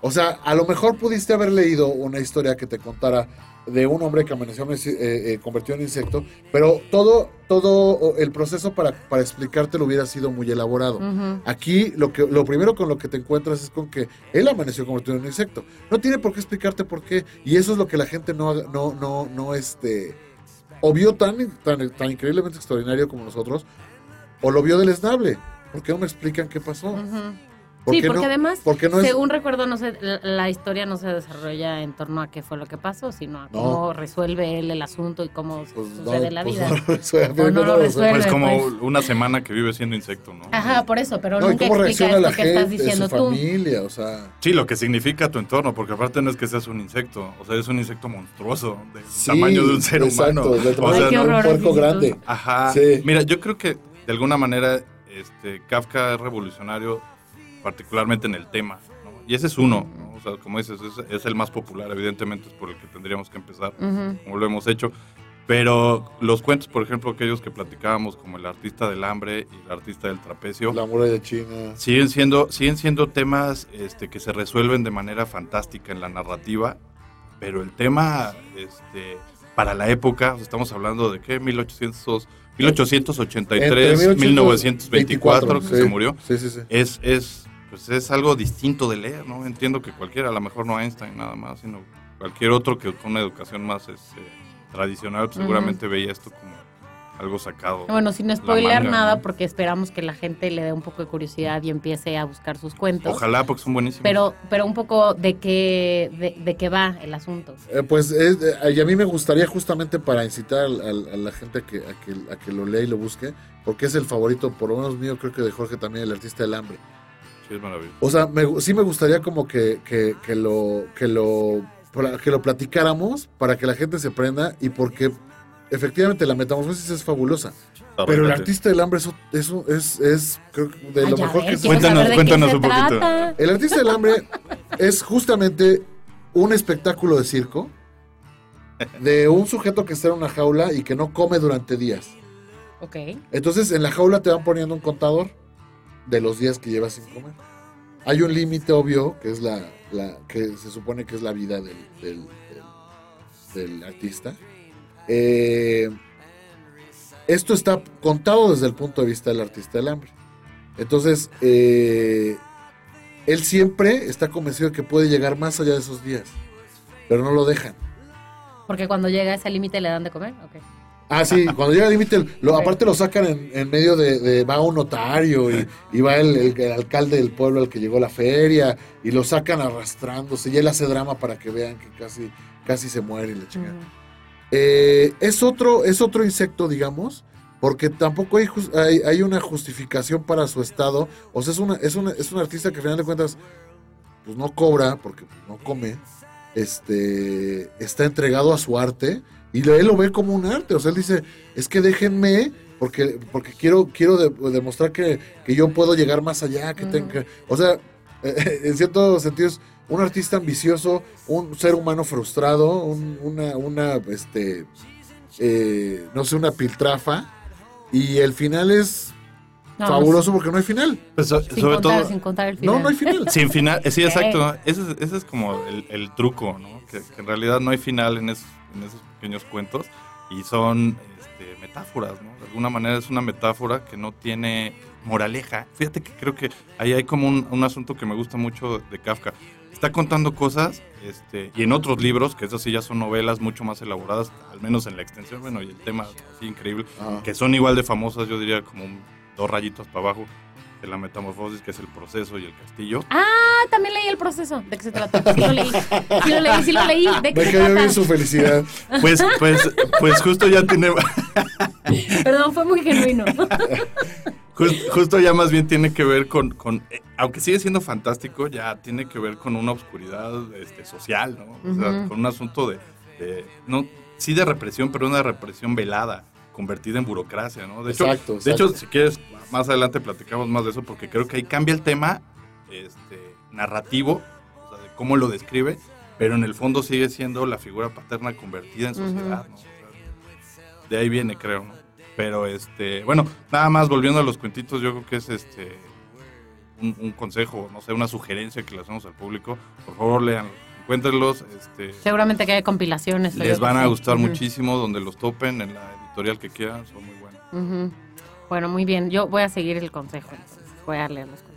o sea, a lo mejor pudiste haber leído una historia que te contara de un hombre que amaneció eh, eh, convertido en insecto, pero todo, todo el proceso para, para explicarte lo hubiera sido muy elaborado. Aquí lo que lo primero con lo que te encuentras es con que él amaneció convertido en un insecto. No tiene por qué explicarte por qué. Y eso es lo que la gente no, no, no, no, este, o vio tan, tan, tan increíblemente extraordinario como nosotros, o lo vio deleznable. ¿Por qué no me explican qué pasó? ¿Por Sí, porque no- además, es- según recuerdo, no sé, la, la historia no se desarrolla en torno a qué fue lo que pasó, sino a No. cómo resuelve él el asunto y cómo Pues no, sucede la pues vida. no lo resuelve, O no lo lo resuelve. Pues como pues. una semana que vive siendo insecto, ¿no? Ajá, por eso, pero y nunca cómo explica reacciona la esto que estás gente, diciendo su tú. familia, o sea... Sí, lo que significa tu entorno, porque aparte no es que seas un insecto, o sea, es un insecto monstruoso, del Sí, tamaño de un ser exacto, humano. del tamaño sea, de un puerco grande. Ajá. Sí. Mira, yo creo que de alguna manera este, Kafka es revolucionario, particularmente en el tema. ¿no? Y ese es uno, ¿no? o sea, como dices, es, es el más popular, evidentemente es por el que tendríamos que empezar, Ujú. como lo hemos hecho. Pero los cuentos, por ejemplo, aquellos que platicábamos, como el artista del hambre y el artista del trapecio, La muralla china. siguen siendo, siguen siendo temas este, que se resuelven de manera fantástica en la narrativa, pero el tema este, para la época, estamos hablando de qué, 1800, 1883, Entre 1924, que sí. se murió, Sí, sí, sí. es, es, pues es algo distinto de leer, ¿no? Entiendo que cualquiera, a lo mejor no Einstein nada más, sino Cualquier otro que con una educación más este, tradicional, pues, seguramente veía esto como algo sacado. Bueno, sin la spoilear manga, nada, ¿no? porque esperamos que la gente le dé un poco de curiosidad y empiece a buscar sus cuentos. Ojalá, porque son buenísimos. Pero, pero un poco de qué, de, de qué va el asunto. Eh, pues es- eh, y a mí me gustaría justamente para incitar a la gente a que, a, que, a que lo lea y lo busque, porque es el favorito, por lo menos mío, creo que de Jorge también, el artista del hambre. Sí, es maravilloso. O sea, me sí me gustaría como que, que, que lo, que, lo, que lo platicáramos para que la gente se prenda y porque efectivamente la metamorfosis es fabulosa. Pero el artista del hambre es, eso es, es creo que de Ay, lo a mejor ver, que se Cuéntanos, cuéntanos un poquito. trata. El artista del hambre es justamente un espectáculo de circo de un sujeto que está en una jaula y que no come durante días. Ok. Entonces en la jaula te van poniendo un contador de los días que llevas sin comer. Hay un límite obvio que es la, que se supone que es la vida del- del artista. Eh, esto está contado desde el punto de vista del artista del hambre. Entonces, eh, él siempre está convencido de que puede llegar más allá de esos días, pero no lo dejan. Porque cuando llega a ese límite le dan de comer. Ok. Ah, sí, cuando llega al límite, aparte lo sacan en, en medio de, de- va un notario y, y va el, el- el alcalde del pueblo al que llegó la feria y lo sacan arrastrándose y él hace drama para que vean que casi, casi se muere y chingan. Ujú. Eh, es otro, es otro insecto, digamos, porque tampoco hay, hay, hay una justificación para su estado. O sea, es una, es una, es un artista que al final de cuentas, pues no cobra, porque no come. Este está entregado a su arte y él lo ve como un arte. O sea, él dice, es que déjenme. Porque, porque quiero, quiero de- demostrar que, que yo puedo llegar más allá. Que Ujú. tenga, o sea, eh, en cierto sentido es un artista ambicioso, un ser humano frustrado, un- una, una, este, eh, no sé, una piltrafa. Y el final es No, fabuloso porque no hay final. Pues, so- Sin sobre contar, todo, sin contar el final. No, no hay final. sin final. eh, Sí, exacto. Ese es, ese es como el, el truco, ¿no? Que, que en realidad no hay final en, esos- en esos pequeños cuentos y son este, metáforas, ¿no? De alguna manera es una metáfora que no tiene moraleja. Fíjate que creo que ahí hay como un, un asunto que me gusta mucho de Kafka. Está contando cosas, este, y en otros libros, que esas sí ya son novelas mucho más elaboradas, al menos en la extensión, bueno, y el tema así increíble, Ah. que son igual de famosas, yo diría como un- dos rayitos para abajo, de la metamorfosis, que es el proceso y el castillo. Ah, también leí el proceso. ¿De qué se trata? Sí lo leí. Sí lo leí, sí lo leí. ¿De qué Me se cayó bien trata? su felicidad. Pues, pues, pues justo ya tiene, Perdón, fue muy genuino. jus- justo ya más bien tiene que ver con, con eh, aunque sigue siendo fantástico, ya tiene que ver con una oscuridad este, social, ¿no? O sea, con un asunto de, de- no, sí de represión, pero una represión velada, convertida en burocracia, ¿no? De hecho, Exacto, de hecho, si quieres, más adelante platicamos más de eso, porque creo que ahí cambia el tema este, narrativo, o sea, de cómo lo describe, pero en el fondo sigue siendo la figura paterna convertida en sociedad, ¿no? O sea, de ahí viene, creo, ¿no? Pero, este, bueno, nada más volviendo a los cuentitos, yo creo que es este un, un consejo, no sé, una sugerencia que le hacemos al público. Por favor, lean, encuéntrenlos, este, Seguramente que hay compilaciones. les van a gustar muchísimo, donde los topen, en la editorial que quieran, son muy buenos. Ujú. Bueno, muy bien. Yo voy a seguir el consejo. entonces. Voy a leer los cuentos.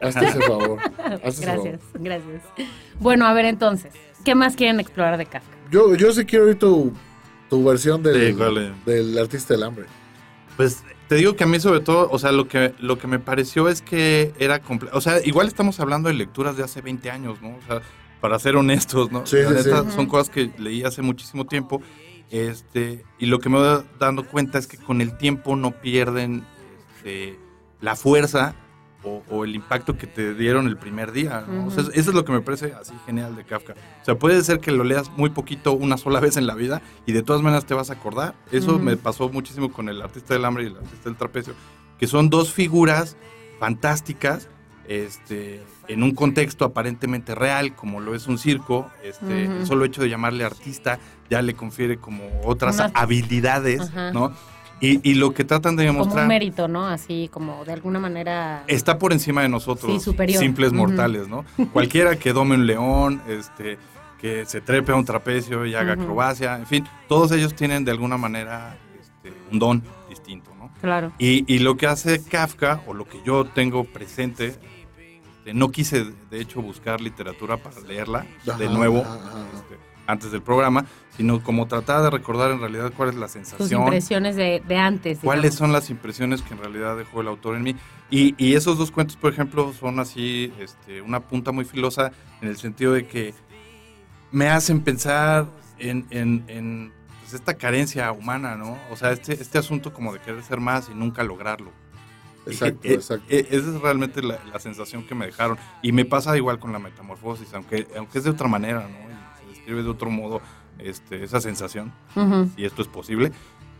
Hazte ese favor. hazte ese Gracias, favor. gracias. Bueno, a ver entonces. ¿Qué más quieren explorar de Kafka? Yo, yo sí quiero oír tu, tu versión del, del artista del hambre. Pues te digo que a mí sobre todo, o sea, lo que, lo que me pareció es que era complejo. O sea, igual estamos hablando de lecturas de hace 20 años, ¿no? O sea, para ser honestos, ¿no? Sí, La sí, neta, sí. Son cosas que leí hace muchísimo tiempo. Este, y lo que me voy dando cuenta es que con el tiempo no pierden este, la fuerza o, o el impacto que te dieron el primer día. ¿no? O sea, Ujú. eso es lo que me parece así genial de Kafka. O sea, puede ser que lo leas muy poquito una sola vez en la vida y de todas maneras te vas a acordar. Eso me pasó muchísimo con el artista del hambre y el artista del trapecio, que son dos figuras fantásticas. Este, en un contexto aparentemente real, como lo es un circo, este, Ujú. el solo hecho de llamarle artista ya le confiere como otras Unas- habilidades, Ajá. ¿no? Y, y lo que tratan de Como demostrar un mérito, ¿no? Así como de alguna manera. está por encima de nosotros, Sí, superior. simples mortales, ¿no? Cualquiera que dome un león, este, que se trepe a un trapecio y haga acrobacia, en fin, todos ellos tienen de alguna manera este, un don distinto, ¿no? Claro. Y, y lo que hace Kafka, o lo que yo tengo presente, Este, no quise, de hecho, buscar literatura para leerla de nuevo ajá, ajá. este, antes del programa, sino como tratar de recordar en realidad cuál es la Tus sensación, impresiones de, de antes. cuáles digamos. son las impresiones que en realidad dejó el autor en mí. Y, y esos dos cuentos, por ejemplo, son así este, una punta muy filosa en el sentido de que me hacen pensar en, en- en, pues, esta carencia humana, ¿no? O sea, este, este asunto como de querer ser más y nunca lograrlo. Exacto, eh, exacto. eh, esa es realmente la, la sensación que me dejaron. Y me pasa igual con la metamorfosis, aunque, aunque es de otra manera, ¿no? Describe de otro modo este, esa sensación Ujú. y esto es posible,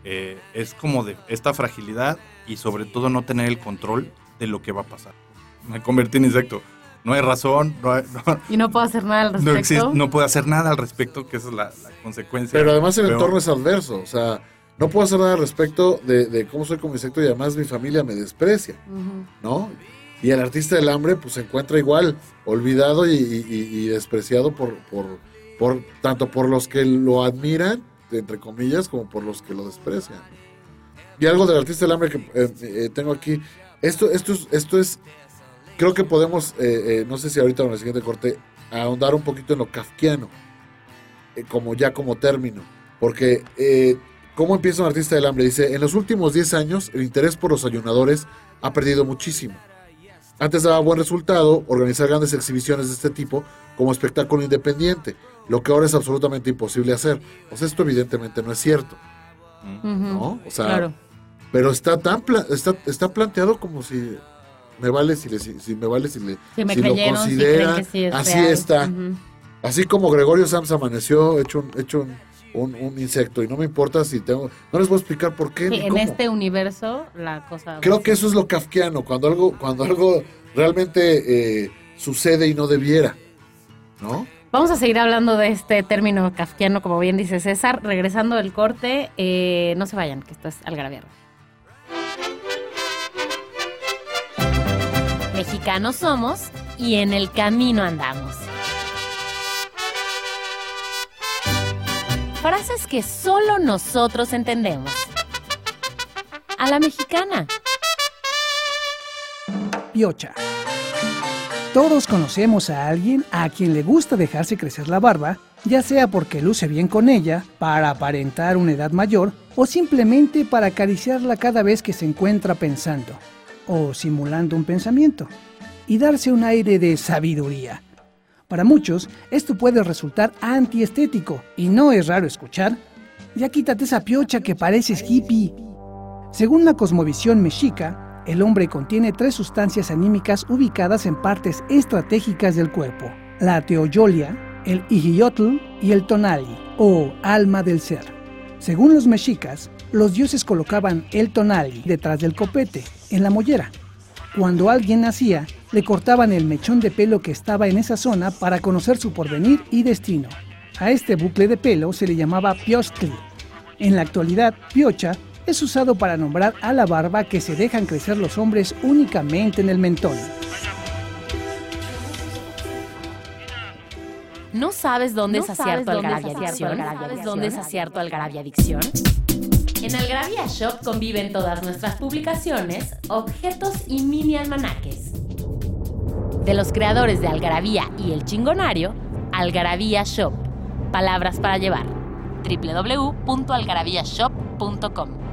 eh, es como de esta fragilidad y sobre todo no tener el control de lo que va a pasar. Me convertí en insecto. No hay razón, no, hay- no, Y no puedo hacer nada al no respecto. existe, no puedo hacer nada al respecto, que esa es la, la consecuencia. Pero además el entorno es adverso. O sea, no puedo hacer nada al respecto de, de cómo soy como insecto y además mi familia me desprecia. ¿no? Y el artista del hambre pues se encuentra igual, olvidado y, y- y- y despreciado por, por, por tanto por los que lo admiran, entre comillas, como por los que lo desprecian. Y algo del artista del hambre que eh, eh, tengo aquí, esto, esto, es, esto es, creo que podemos, eh, eh, no sé si ahorita en el siguiente corte, ahondar un poquito en lo kafkiano, eh, como ya como término, porque eh, ¿cómo empieza un artista del hambre? Dice, en los últimos 10 años el interés por los ayunadores ha perdido muchísimo. Antes daba buen resultado organizar grandes exhibiciones de este tipo como espectáculo independiente, lo que ahora es absolutamente imposible hacer. O sea, esto evidentemente no es cierto. ¿no? O sea, Claro. pero está tan pla- está, está planteado como si me vale si le si, si me vale si le Si me si lo considera, sí es así real. está. Así como Gregorio Sams amaneció hecho un, hecho un, un- un insecto y no me importa si tengo no les voy a explicar por qué Sí, ni en cómo. este universo la cosa... Creo que eso es lo kafkiano, cuando algo cuando algo realmente eh, sucede y no debiera, ¿no? Vamos a seguir hablando de este término kafkiano, como bien dice César. Regresando del corte, eh, no se vayan, que esto es Algarabía. Mexicanos somos y en el camino andamos. Frases que solo nosotros entendemos. A la mexicana. Piocha. Todos conocemos a alguien a quien le gusta dejarse crecer la barba, ya sea porque luce bien con ella, para aparentar una edad mayor, o simplemente para acariciarla cada vez que se encuentra pensando, o simulando un pensamiento, y darse un aire de sabiduría. Para muchos, esto puede resultar antiestético, y no es raro escuchar, ya quítate esa piocha que pareces hippie. Según la cosmovisión mexica, el hombre contiene tres sustancias anímicas ubicadas en partes estratégicas del cuerpo: la teoyolia, el ijiyotl y el tonali, o alma del ser. Según los mexicas, los dioses colocaban el tonali detrás del copete, en la mollera. Cuando alguien nacía, le cortaban el mechón de pelo que estaba en esa zona para conocer su porvenir y destino. A este bucle de pelo se le llamaba piostli. En la actualidad, piocha es usado para nombrar a la barba que se dejan crecer los hombres únicamente en el mentón. ¿No sabes dónde ¿No es sabes acierto dónde es Algarabia acierto Adicción? Dónde es acierto Algarabia Adicción? En Algarabia Shop conviven todas nuestras publicaciones, objetos y mini almanaques. De los creadores de Algarabía y El Chingonario, Algarabía Shop. Palabras para llevar. www.algarabíashop.com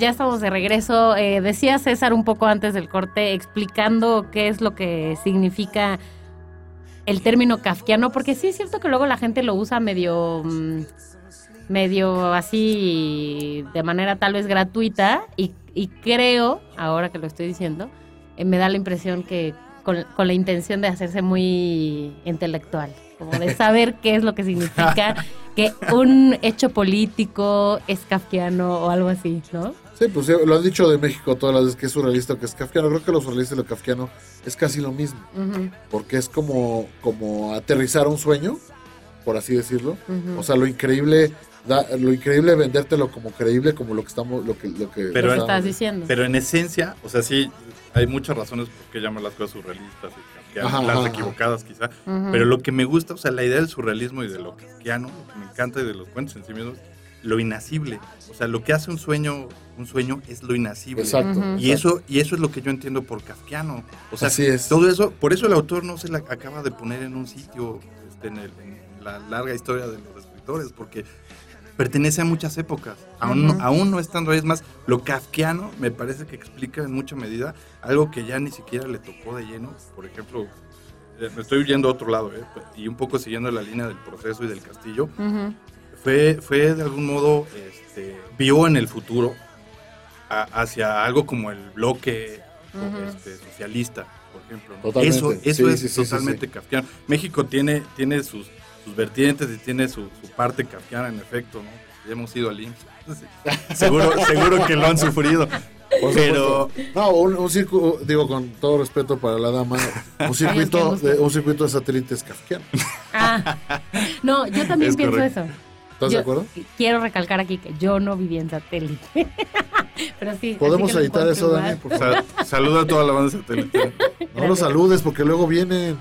Ya estamos de regreso. Eh, decía César un poco antes del corte explicando qué es lo que significa el término kafkiano, porque sí es cierto que luego la gente lo usa medio, mm, medio así, de manera tal vez gratuita, y, creo, ahora que lo estoy diciendo, eh, me da la impresión que con la intención de hacerse muy intelectual. Como de saber qué es lo que significa que un hecho político es kafkiano o algo así, ¿no? Sí, pues sí, lo han dicho de México todas las veces que es surrealista o que es kafkiano. Creo que lo surrealista y lo kafkiano es casi lo mismo. Porque es como, como aterrizar un sueño, por así decirlo. O sea, lo increíble, da- lo increíble vendértelo como creíble, como lo que estamos, lo que, lo que Pero estás diciendo. Pero en esencia, o sea, sí, hay muchas razones por qué llaman las cosas surrealistas y kafkianas, Ajá, las ajá, equivocadas quizá. Ujú. Pero lo que me gusta, o sea, la idea del surrealismo y de lo kafkiano, lo que me encanta y de los cuentos en sí mismos, lo inacible. O sea, lo que hace un sueño, un sueño es lo inacible. Exacto. Ujú. Y eso, y eso es lo que yo entiendo por kafkiano. O sea, Así es. todo eso, por eso el autor no se la acaba de poner en un sitio este, en, el- en la larga historia de los escritores, porque pertenece a muchas épocas. Aún, no- aún no en raíz más. Lo kafkiano me parece que explica en mucha medida algo que ya ni siquiera le tocó de lleno. Por ejemplo, eh, me estoy yendo a otro lado, eh, y un poco siguiendo la línea del proceso y del castillo fue, fue de algún modo, este, vio en el futuro a- hacia algo como el bloque este, socialista, por ejemplo. Eso, eso Sí, es sí, sí, sí, totalmente kafkiano. México tiene, tiene sus, sus vertientes y tiene su, su parte kafkiana, en efecto, ¿no? Ya hemos ido al IMSS. seguro, seguro que lo han sufrido. Por Pero, supuesto. No, un, un circuito, digo con todo respeto para la dama, un circuito, de, un circuito de satélites kafkiano. Ah, no, yo también Es pienso correcto. eso. ¿Estás Yo de acuerdo? Quiero recalcar aquí que yo no viví en satélite. Pero sí. ¿Podemos editar eso, Dani? Por favor. saluda a toda la banda satélite. No los saludes porque luego vienen.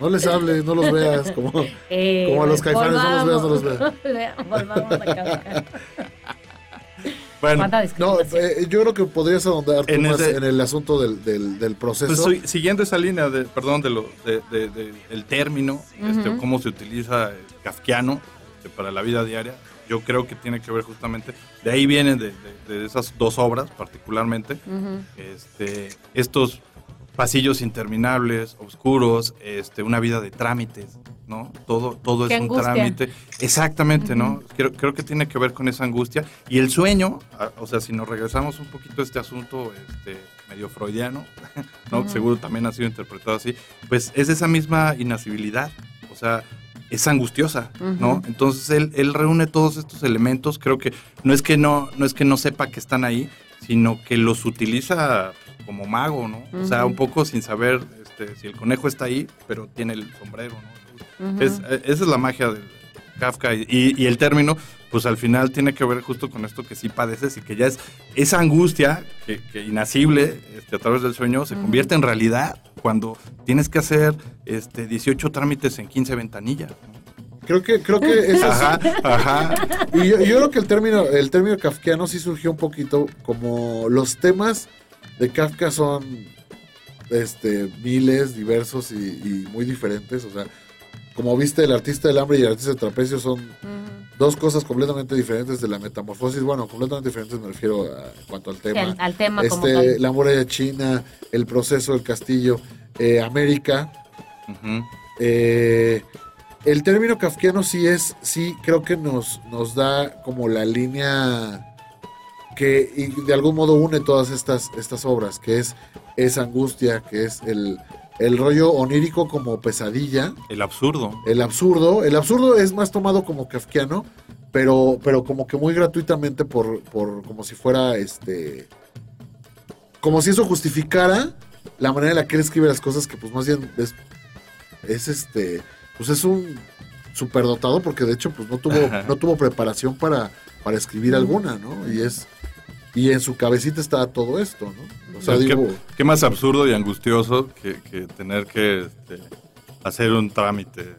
No les hables, no los veas. Como, Eh, Como a los caifanes, no los veas, no los veas. Volvamos a Kafka. Bueno, ¿Cuánta no, eh, yo creo que podrías ahondar tú En más ese- en el asunto del, del, del proceso. Pues soy- siguiendo esa línea, de, perdón, de lo, de, de- de- el término, este, cómo se utiliza el kafkiano este, para la vida diaria, yo creo que tiene que ver justamente, de ahí vienen de, de- de esas dos obras particularmente, este, estos pasillos interminables, oscuros, este, una vida de trámites, ¿no? Todo, todo Qué es un trámite. Exactamente, ¿no? Creo, creo que tiene que ver con esa angustia. Y el sueño, o sea, si nos regresamos un poquito a este asunto este, medio freudiano, ¿no? Seguro también ha sido interpretado así, pues es esa misma inacibilidad, o sea, es angustiosa, ¿no? Entonces él, él reúne todos estos elementos, creo que no es que no, no es que no sepa que están ahí, sino que los utiliza como mago, ¿no? O sea, un poco sin saber este, si el conejo está ahí, pero tiene el sombrero, ¿no? Ujú. Es- eh, esa es la magia de Kafka y, y el término, pues al final tiene que ver justo con esto que sí padeces y que ya es esa angustia que, que inacible este, a través del sueño se Ujú. convierte en realidad cuando tienes que hacer este, 18 trámites en 15 ventanillas. ¿no? Creo que, creo que eso es- Ajá, ajá. Y yo, yo creo que el término, el término kafkiano sí surgió un poquito como los temas de Kafka son este, miles, diversos y, y muy diferentes. O sea, como viste, el artista del hambre y el artista del trapecio son dos cosas completamente diferentes de la metamorfosis. Bueno, completamente diferentes me refiero a, en cuanto al Sí, tema. al, al tema como este, tal. la muralla china, el proceso del castillo, eh, América. Eh, el término kafkiano sí es, sí creo que nos, nos da como la línea que y de algún modo une todas estas, estas obras, que es esa angustia, que es el, el rollo onírico como pesadilla, El absurdo. el absurdo. El absurdo es más tomado como kafkiano, pero, pero como que muy gratuitamente por, por como si fuera este. Como si eso justificara la manera en la que él escribe las cosas, que pues más bien es, es este. Pues es un superdotado, porque de hecho, pues no tuvo, Ajá. no tuvo preparación para, para escribir alguna, ¿no? Y es. Y en su cabecita está todo esto, ¿no? O sea, ¿Qué, digo. qué más absurdo y angustioso que, que tener que este, hacer un trámite?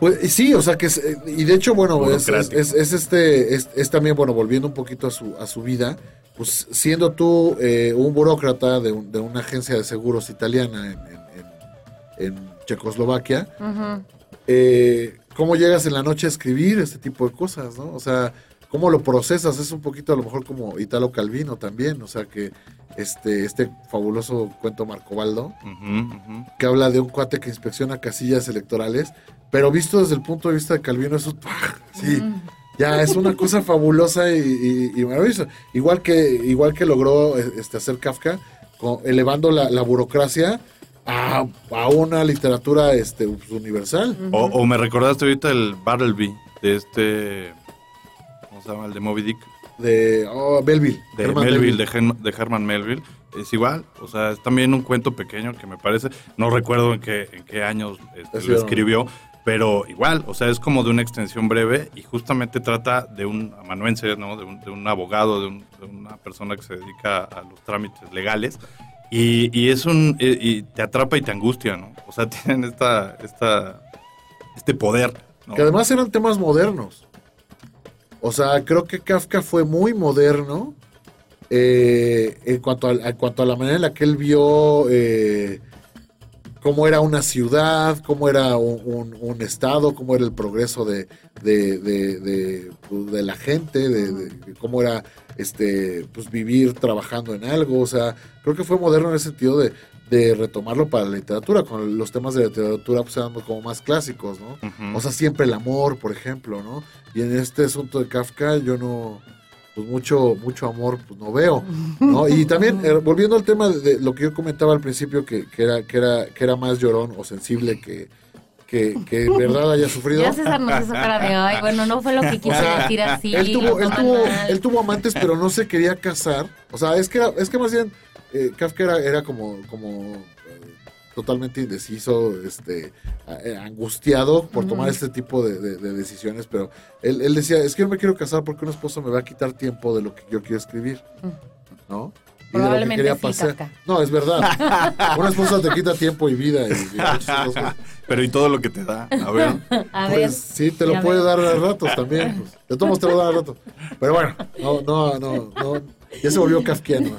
Pues sí, o sea que es, eh, y de hecho, bueno, es, es, es- es este, es, es también, bueno, volviendo un poquito a su, a su vida, pues siendo tú eh, un burócrata de, un- de una agencia de seguros italiana en, en- en- en Checoslovaquia, Ujú. Eh, ¿cómo llegas en la noche a escribir este tipo de cosas, no? O sea, ¿cómo lo procesas? Es un poquito a lo mejor como Italo Calvino también, o sea que este, este fabuloso cuento Marcobaldo, ujú. que habla de un cuate que inspecciona casillas electorales, pero visto desde el punto de vista de Calvino, eso sí, ya es una cosa fabulosa y, y- y maravillosa. Igual que, igual que logró este, hacer Kafka, elevando la, la burocracia a, a una literatura este, pues, universal. O, o me recordaste ahorita el Bartleby de este. ¿Cómo se llama? El de Moby Dick. De oh, Melville. De Herman Melville, de, Herman Melville. Es igual. O sea, es también un cuento pequeño que me parece. No recuerdo en qué, en qué años este, Es lo escribió. Pero igual, o sea, es como de una extensión breve y justamente trata de un amanuense, ¿no? De un, de un abogado, de, un- de una persona que se dedica a los trámites legales. Y, y es un. Y, te atrapa y te angustia, ¿no? O sea, tienen esta. esta este poder. Que además eran temas modernos. O sea, creo que Kafka fue muy moderno eh, en, cuanto a, en cuanto a la manera en la que él vio eh, cómo era una ciudad, cómo era un, estado, cómo era el progreso de, de, de- de, pues, la gente, de cómo era este pues vivir trabajando en algo. O sea, creo que fue moderno en el sentido de, de retomarlo para la literatura. Con los temas de literatura pues eran como más clásicos, ¿no? O sea, siempre el amor, por ejemplo, ¿no? Y en este asunto de Kafka yo no, pues mucho, mucho amor pues no veo, ¿no? Y también, eh, volviendo al tema de, de lo que yo comentaba al principio, que, que era, que, era, que era más llorón o sensible que, que, que en verdad haya sufrido. Ya César nos hizo cara de, ay, bueno, no fue lo que O sea, decir así. él tuvo, lo él, toman tuvo, mal. él tuvo amantes, pero no se quería casar. O sea, es que, era- es que más bien eh, Kafka era, era como, como eh, totalmente indeciso, este, eh, angustiado por tomar este tipo de, de- de decisiones, pero él, él decía, es que yo me quiero casar porque un esposo me va a quitar tiempo de lo que yo quiero escribir, ¿no? Y de lo que Probablemente quería sí, pasar. Kafka. No, es verdad. Una esposa te quita tiempo y vida y, y muchas otras cosas. Pero y todo lo que te da. A ver. A Pues ver. sí, te lo puede dar a ratos también. Pues. De todos modos te lo da a ratos. Pero bueno, no, no, no, no. Ya se volvió kafkiano.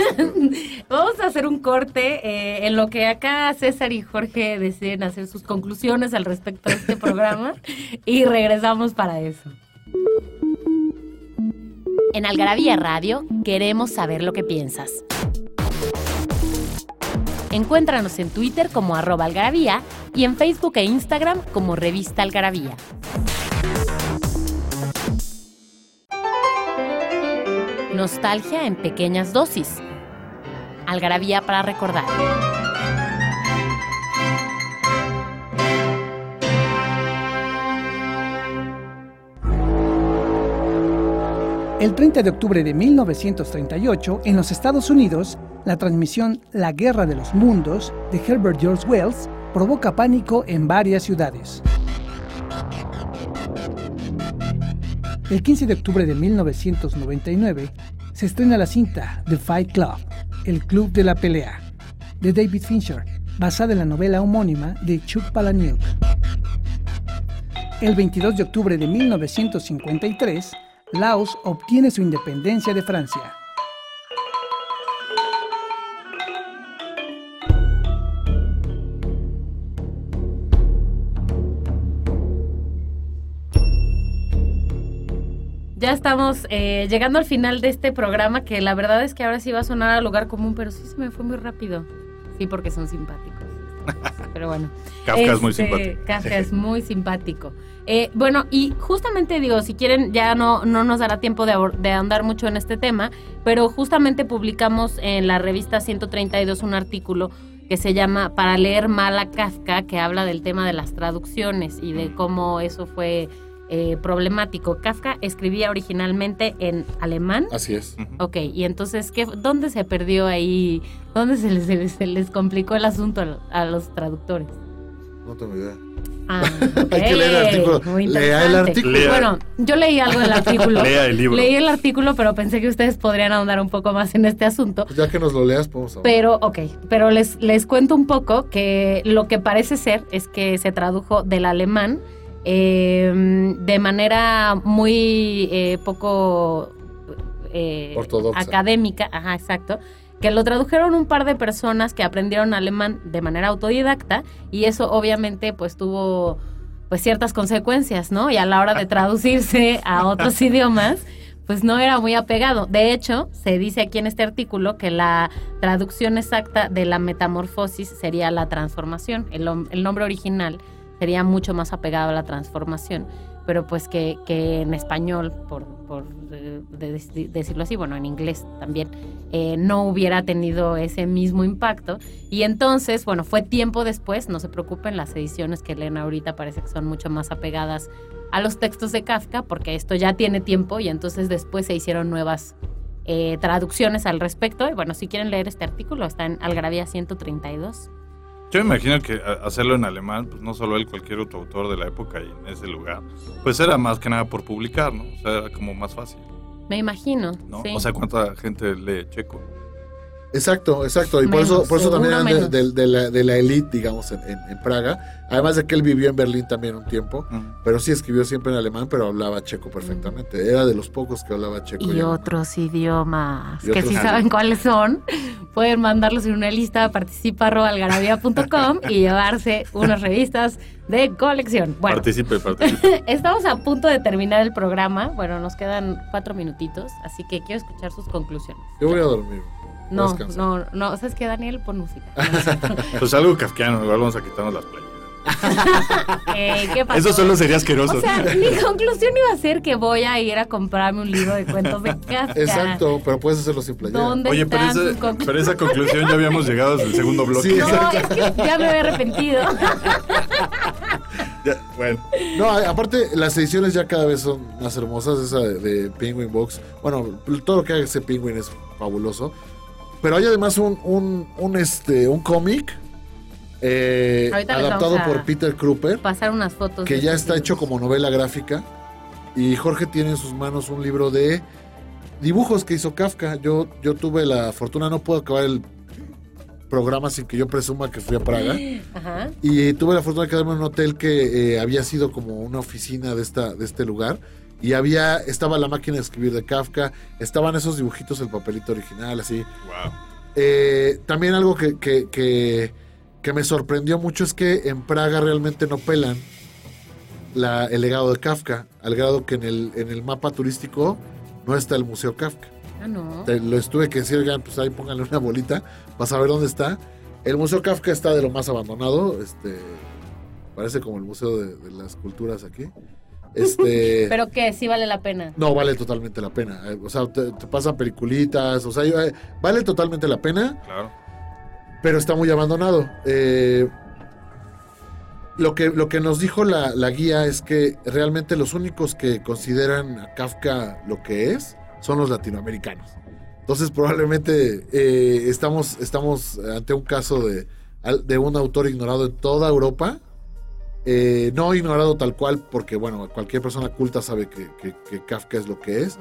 Vamos a hacer un corte eh, en lo que acá César y Jorge deciden hacer sus conclusiones al respecto de este programa y regresamos para eso. En Algarabía Radio queremos saber lo que piensas. Encuéntranos en Twitter como arroba algarabía y en Facebook e Instagram como revista algarabía. Nostalgia en pequeñas dosis. Algarabía para recordar. El 30 de octubre de 1938, en los Estados Unidos, la transmisión La Guerra de los Mundos de Herbert George Wells provoca pánico en varias ciudades. El 15 de octubre de 1999 se estrena la cinta The Fight Club, El Club de la Pelea, de David Fincher, basada en la novela homónima de Chuck Palahniuk. El 22 de octubre de 1953, Laos obtiene su independencia de Francia. Ya estamos eh, llegando al final de este programa que la verdad es que ahora sí va a sonar a lugar común, pero sí se me fue muy rápido. Sí, porque son simpáticos. Pero bueno. Kafka es muy Este, simpático. Kafka es muy simpático. Eh, bueno, y justamente digo, si quieren, ya no, no nos dará tiempo de, de andar mucho en este tema, pero justamente publicamos en la revista 132 un artículo que se llama Para leer mal a Kafka, que habla del tema de las traducciones y de cómo eso fue eh, problemático. Kafka escribía originalmente en alemán. Así es. Ok, y entonces, ¿qué, ¿dónde se perdió ahí? ¿Dónde se les, se les- se les complicó el asunto a, a los traductores? No tengo idea. Ah, Hay que leer el artículo. Lea el artículo. Lea. Bueno, yo leí algo del artículo. Lea el libro. Leí el artículo, pero pensé que ustedes podrían ahondar un poco más en este asunto. Pues ya que nos lo leas, podemos hablar. Pero, ok, pero les, les cuento un poco que lo que parece ser es que se tradujo del alemán eh, de manera muy eh, poco eh, Ortodoxa. académica, ajá, exacto, que lo tradujeron un par de personas que aprendieron alemán de manera autodidacta y eso obviamente pues tuvo pues ciertas consecuencias, ¿no? Y a la hora de traducirse a otros idiomas, pues no era muy apegado. De hecho, se dice aquí en este artículo que la traducción exacta de la metamorfosis sería la transformación. El, el nombre original sería mucho más apegado a la transformación. pero pues que, que en español, por, por eh, de- de- decirlo así, bueno, en inglés también, eh, no hubiera tenido ese mismo impacto. Y entonces, bueno, fue tiempo después, no se preocupen, las ediciones que leen ahorita parece que son mucho más apegadas a los textos de Kafka, porque esto ya tiene tiempo y entonces después se hicieron nuevas eh, traducciones al respecto. Y bueno, si quieren leer este artículo, está en Algravía 132. Yo me imagino que hacerlo en alemán, pues no solo él, cualquier otro autor de la época y en ese lugar, pues era más que nada por publicar, ¿no? O sea, era como más fácil, Me imagino. ¿no? sí. O sea, ¿cuánta gente lee checo? Exacto, exacto. Y por eso, por eso también eran de, de- de la, de la elite, digamos, en, en- en Praga. Además de que él vivió en Berlín también un tiempo. Pero sí escribió siempre en alemán, pero hablaba checo perfectamente. Era de los pocos que hablaba checo. y otros idiomas Y que otros si idiomas. saben cuáles son, pueden mandarlos en una lista participa.algarabía.com y llevarse unas revistas de colección. Bueno, Participe, participe. estamos a punto de terminar el programa. Bueno, nos quedan cuatro minutitos, así que quiero escuchar sus conclusiones. Yo voy a dormir. No, no, no, ¿sabes qué, Daniel? Pon música. Pues algo kafkiano, igual vamos a quitarnos las playeras. Eh, ¿Qué pasó? Eso solo sería asqueroso. O sea, mi conclusión iba a ser que voy a ir a comprarme un libro de cuentos de Kafka. Exacto, pero puedes hacerlo sin playera. ¿Dónde Oye, pero, esa conclusión ya habíamos llegado desde el segundo bloque. Sí, No, es que ya me había arrepentido. Ya, bueno, No, aparte, las ediciones ya cada vez son más hermosas. Esa de, de Penguin Box. Bueno, todo lo que haga ese Penguin es fabuloso. Pero hay además un, un, un, este, un cómic eh, adaptado por Peter Kruper. Pasar unas fotos. que ya está libros. hecho como novela gráfica. Y Jorge tiene en sus manos un libro de dibujos que hizo Kafka. Yo, yo tuve la fortuna, no puedo acabar el programa sin que yo presuma que fui a Praga. Ajá. Y tuve la fortuna de quedarme en un hotel que eh, había sido como una oficina de, esta, de este lugar. Y había, estaba la máquina de escribir de Kafka, estaban esos dibujitos, el papelito original, así. wow. Eh, también algo que, que- que- que me sorprendió mucho es que en Praga realmente no pelan la- el legado de Kafka, al grado que en el, en el mapa turístico no está el Museo Kafka. Ah, no. Te lo estuve que decir, oigan, pues ahí pónganle una bolita para saber dónde está. El Museo Kafka está de lo más abandonado, este parece como el Museo de, de las Culturas aquí. Este Pero que sí vale la pena. no vale totalmente la pena. eh, O sea, te, te pasan peliculitas, o sea, vale totalmente la pena Claro. pero está muy abandonado. Eh, lo, que, lo que nos dijo la, la guía es que realmente los únicos que consideran a Kafka lo que es son los latinoamericanos. Entonces probablemente eh, estamos, estamos ante un caso de, al- de un autor ignorado en toda Europa. Eh, no ignorado tal cual, porque bueno, cualquier persona culta sabe que, que- que Kafka es lo que es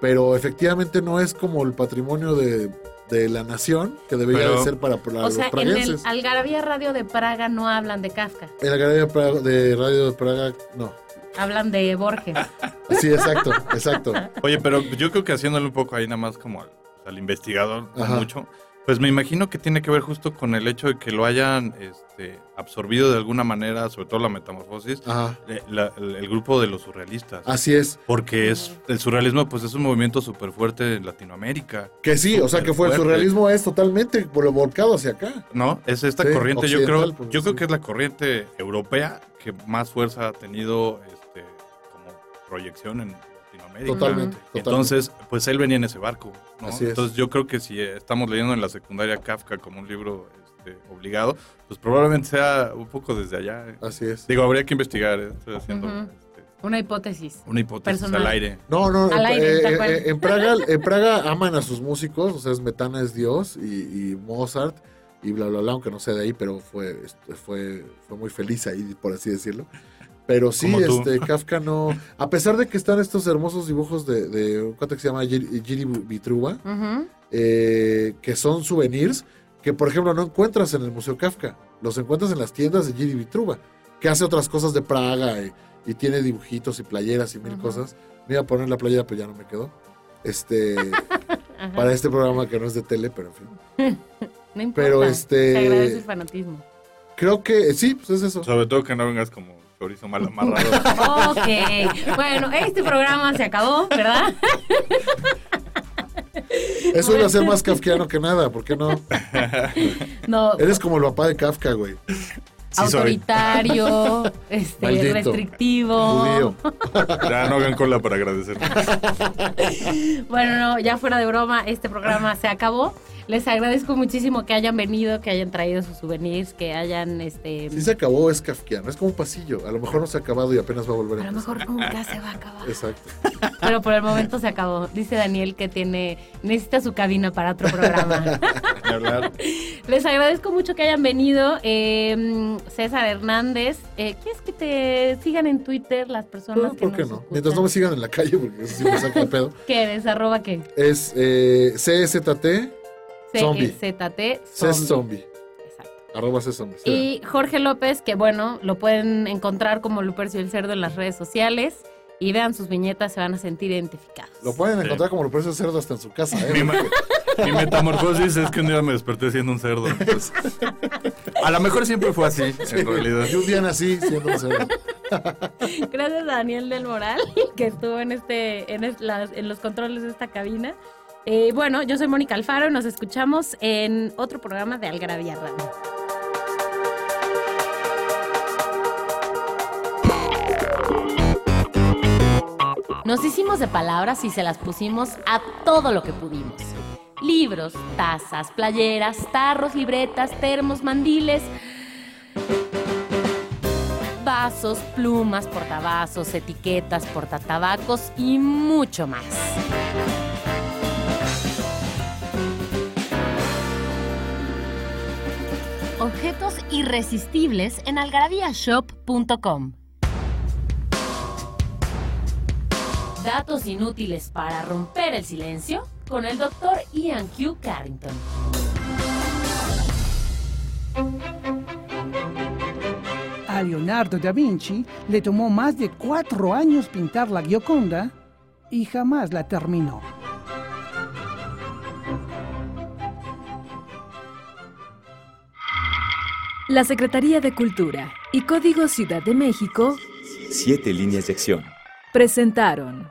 pero efectivamente no es como el patrimonio de, de la nación que debería Pero- de ser para, para O los sea, en el praguenses. Algarabía Radio de Praga no hablan de Kafka, En la galería de, Praga- de Radio de Praga, no. hablan de Borges. Sí, exacto, exacto. Oye, pero yo creo que haciéndole un poco ahí nada más como al, al investigador, no Ajá. mucho, pues me imagino que tiene que ver justo con el hecho de que lo hayan este, absorbido de alguna manera, sobre todo la metamorfosis, eh, la- el, grupo de los surrealistas. Así es. Porque es el surrealismo, pues es un movimiento súper fuerte en Latinoamérica, Que sí, o sea que fue el surrealismo es totalmente volcado hacia acá. ¿no? Es esta Sí, corriente, yo creo, pues, yo creo que es la corriente europea que más fuerza ha tenido este, como proyección en Latinoamérica. Totalmente. totalmente. Entonces, pues él venía en ese barco, ¿no? Así es. Entonces yo creo que si estamos leyendo en la secundaria Kafka como un libro este, obligado, pues probablemente sea un poco desde allá. eh. Así es. Digo, habría que investigar, eh, estoy haciendo este, Una hipótesis. una hipótesis Personal. al aire. No, no, Al en, aire, eh, tal eh, en Praga, en Praga aman a sus músicos, o sea, Smetana es Dios y, y Mozart y bla, bla, bla, aunque no sea de ahí, pero fue, este, fue, fue muy feliz ahí, por así decirlo. Pero sí, este, Kafka no, a pesar de que están estos hermosos dibujos de, de un cuate que se llama Giri Vitruva, eh, que son souvenirs que, por ejemplo, no encuentras en el Museo Kafka, los encuentras en las tiendas de Giri Vitruva, que hace otras cosas de Praga y, y tiene dibujitos y playeras y mil cosas. Me iba a poner la playera, pero ya no me quedó. Este, Ajá. para este programa que no es de tele, pero en fin. No importa. pero, este- Se agradece el fanatismo. Creo que sí, pues es eso. Sobre todo que no vengas como chorizo mal amarrado. Ok. Bueno, este programa se acabó, ¿verdad? Eso iba a ser más kafkiano que nada, ¿por qué no? No. Eres como el papá de Kafka, güey. Sí soy. autoritario, este, Maldito. restrictivo. Judío. Ya no hagan cola para agradecer. Bueno, no, ya fuera de broma, este programa se acabó. Les agradezco muchísimo que hayan venido, que hayan traído sus souvenirs, que hayan, este... Si se acabó, es kafkiano. Es como un pasillo. A lo mejor no se ha acabado y apenas va a volver A a lo empezar. mejor nunca se va a acabar. Exacto. Pero por el momento se acabó. Dice Daniel que tiene necesita su cabina para otro programa. Les agradezco mucho que hayan venido. Eh, César Hernández, eh, ¿quieres que te sigan en Twitter las personas No, que ¿Por qué nos no? escuchan? Mientras no me sigan en la calle, porque eso sí me saca de pedo. ¿Qué eres? ¿Arroba qué? Es eh, CSTT, Zombie. CZT CES Zombie. Arroba Zombie. Y Jorge López, que bueno, lo pueden encontrar como Lupercio el Cerdo en las redes sociales. Y vean sus viñetas, se van a sentir identificados. Lo pueden encontrar como lo precio cerdo hasta en su casa. ¿eh? Mi, ma- mi metamorfosis es que un día me desperté siendo un cerdo. a lo mejor siempre fue así, en realidad. Y un día nací siendo un cerdo. Gracias a Daniel del Moral, que estuvo en este, en, es- las- en los controles de esta cabina. Eh, bueno, yo soy Mónica Alfaro, nos escuchamos en otro programa de Algravia Radio. Nos hicimos de palabras y se las pusimos a todo lo que pudimos. Libros, tazas, playeras, tarros, libretas, termos, mandiles, vasos, plumas, portavasos, etiquetas, portatabacos y mucho más. Objetos irresistibles en algarabíashop.com. Datos inútiles para romper el silencio con el doctor Ian Q. Carrington. A Leonardo da Vinci le tomó más de cuatro años pintar la Gioconda y jamás la terminó. La Secretaría de Cultura y Código Ciudad de México Siete líneas de acción. presentaron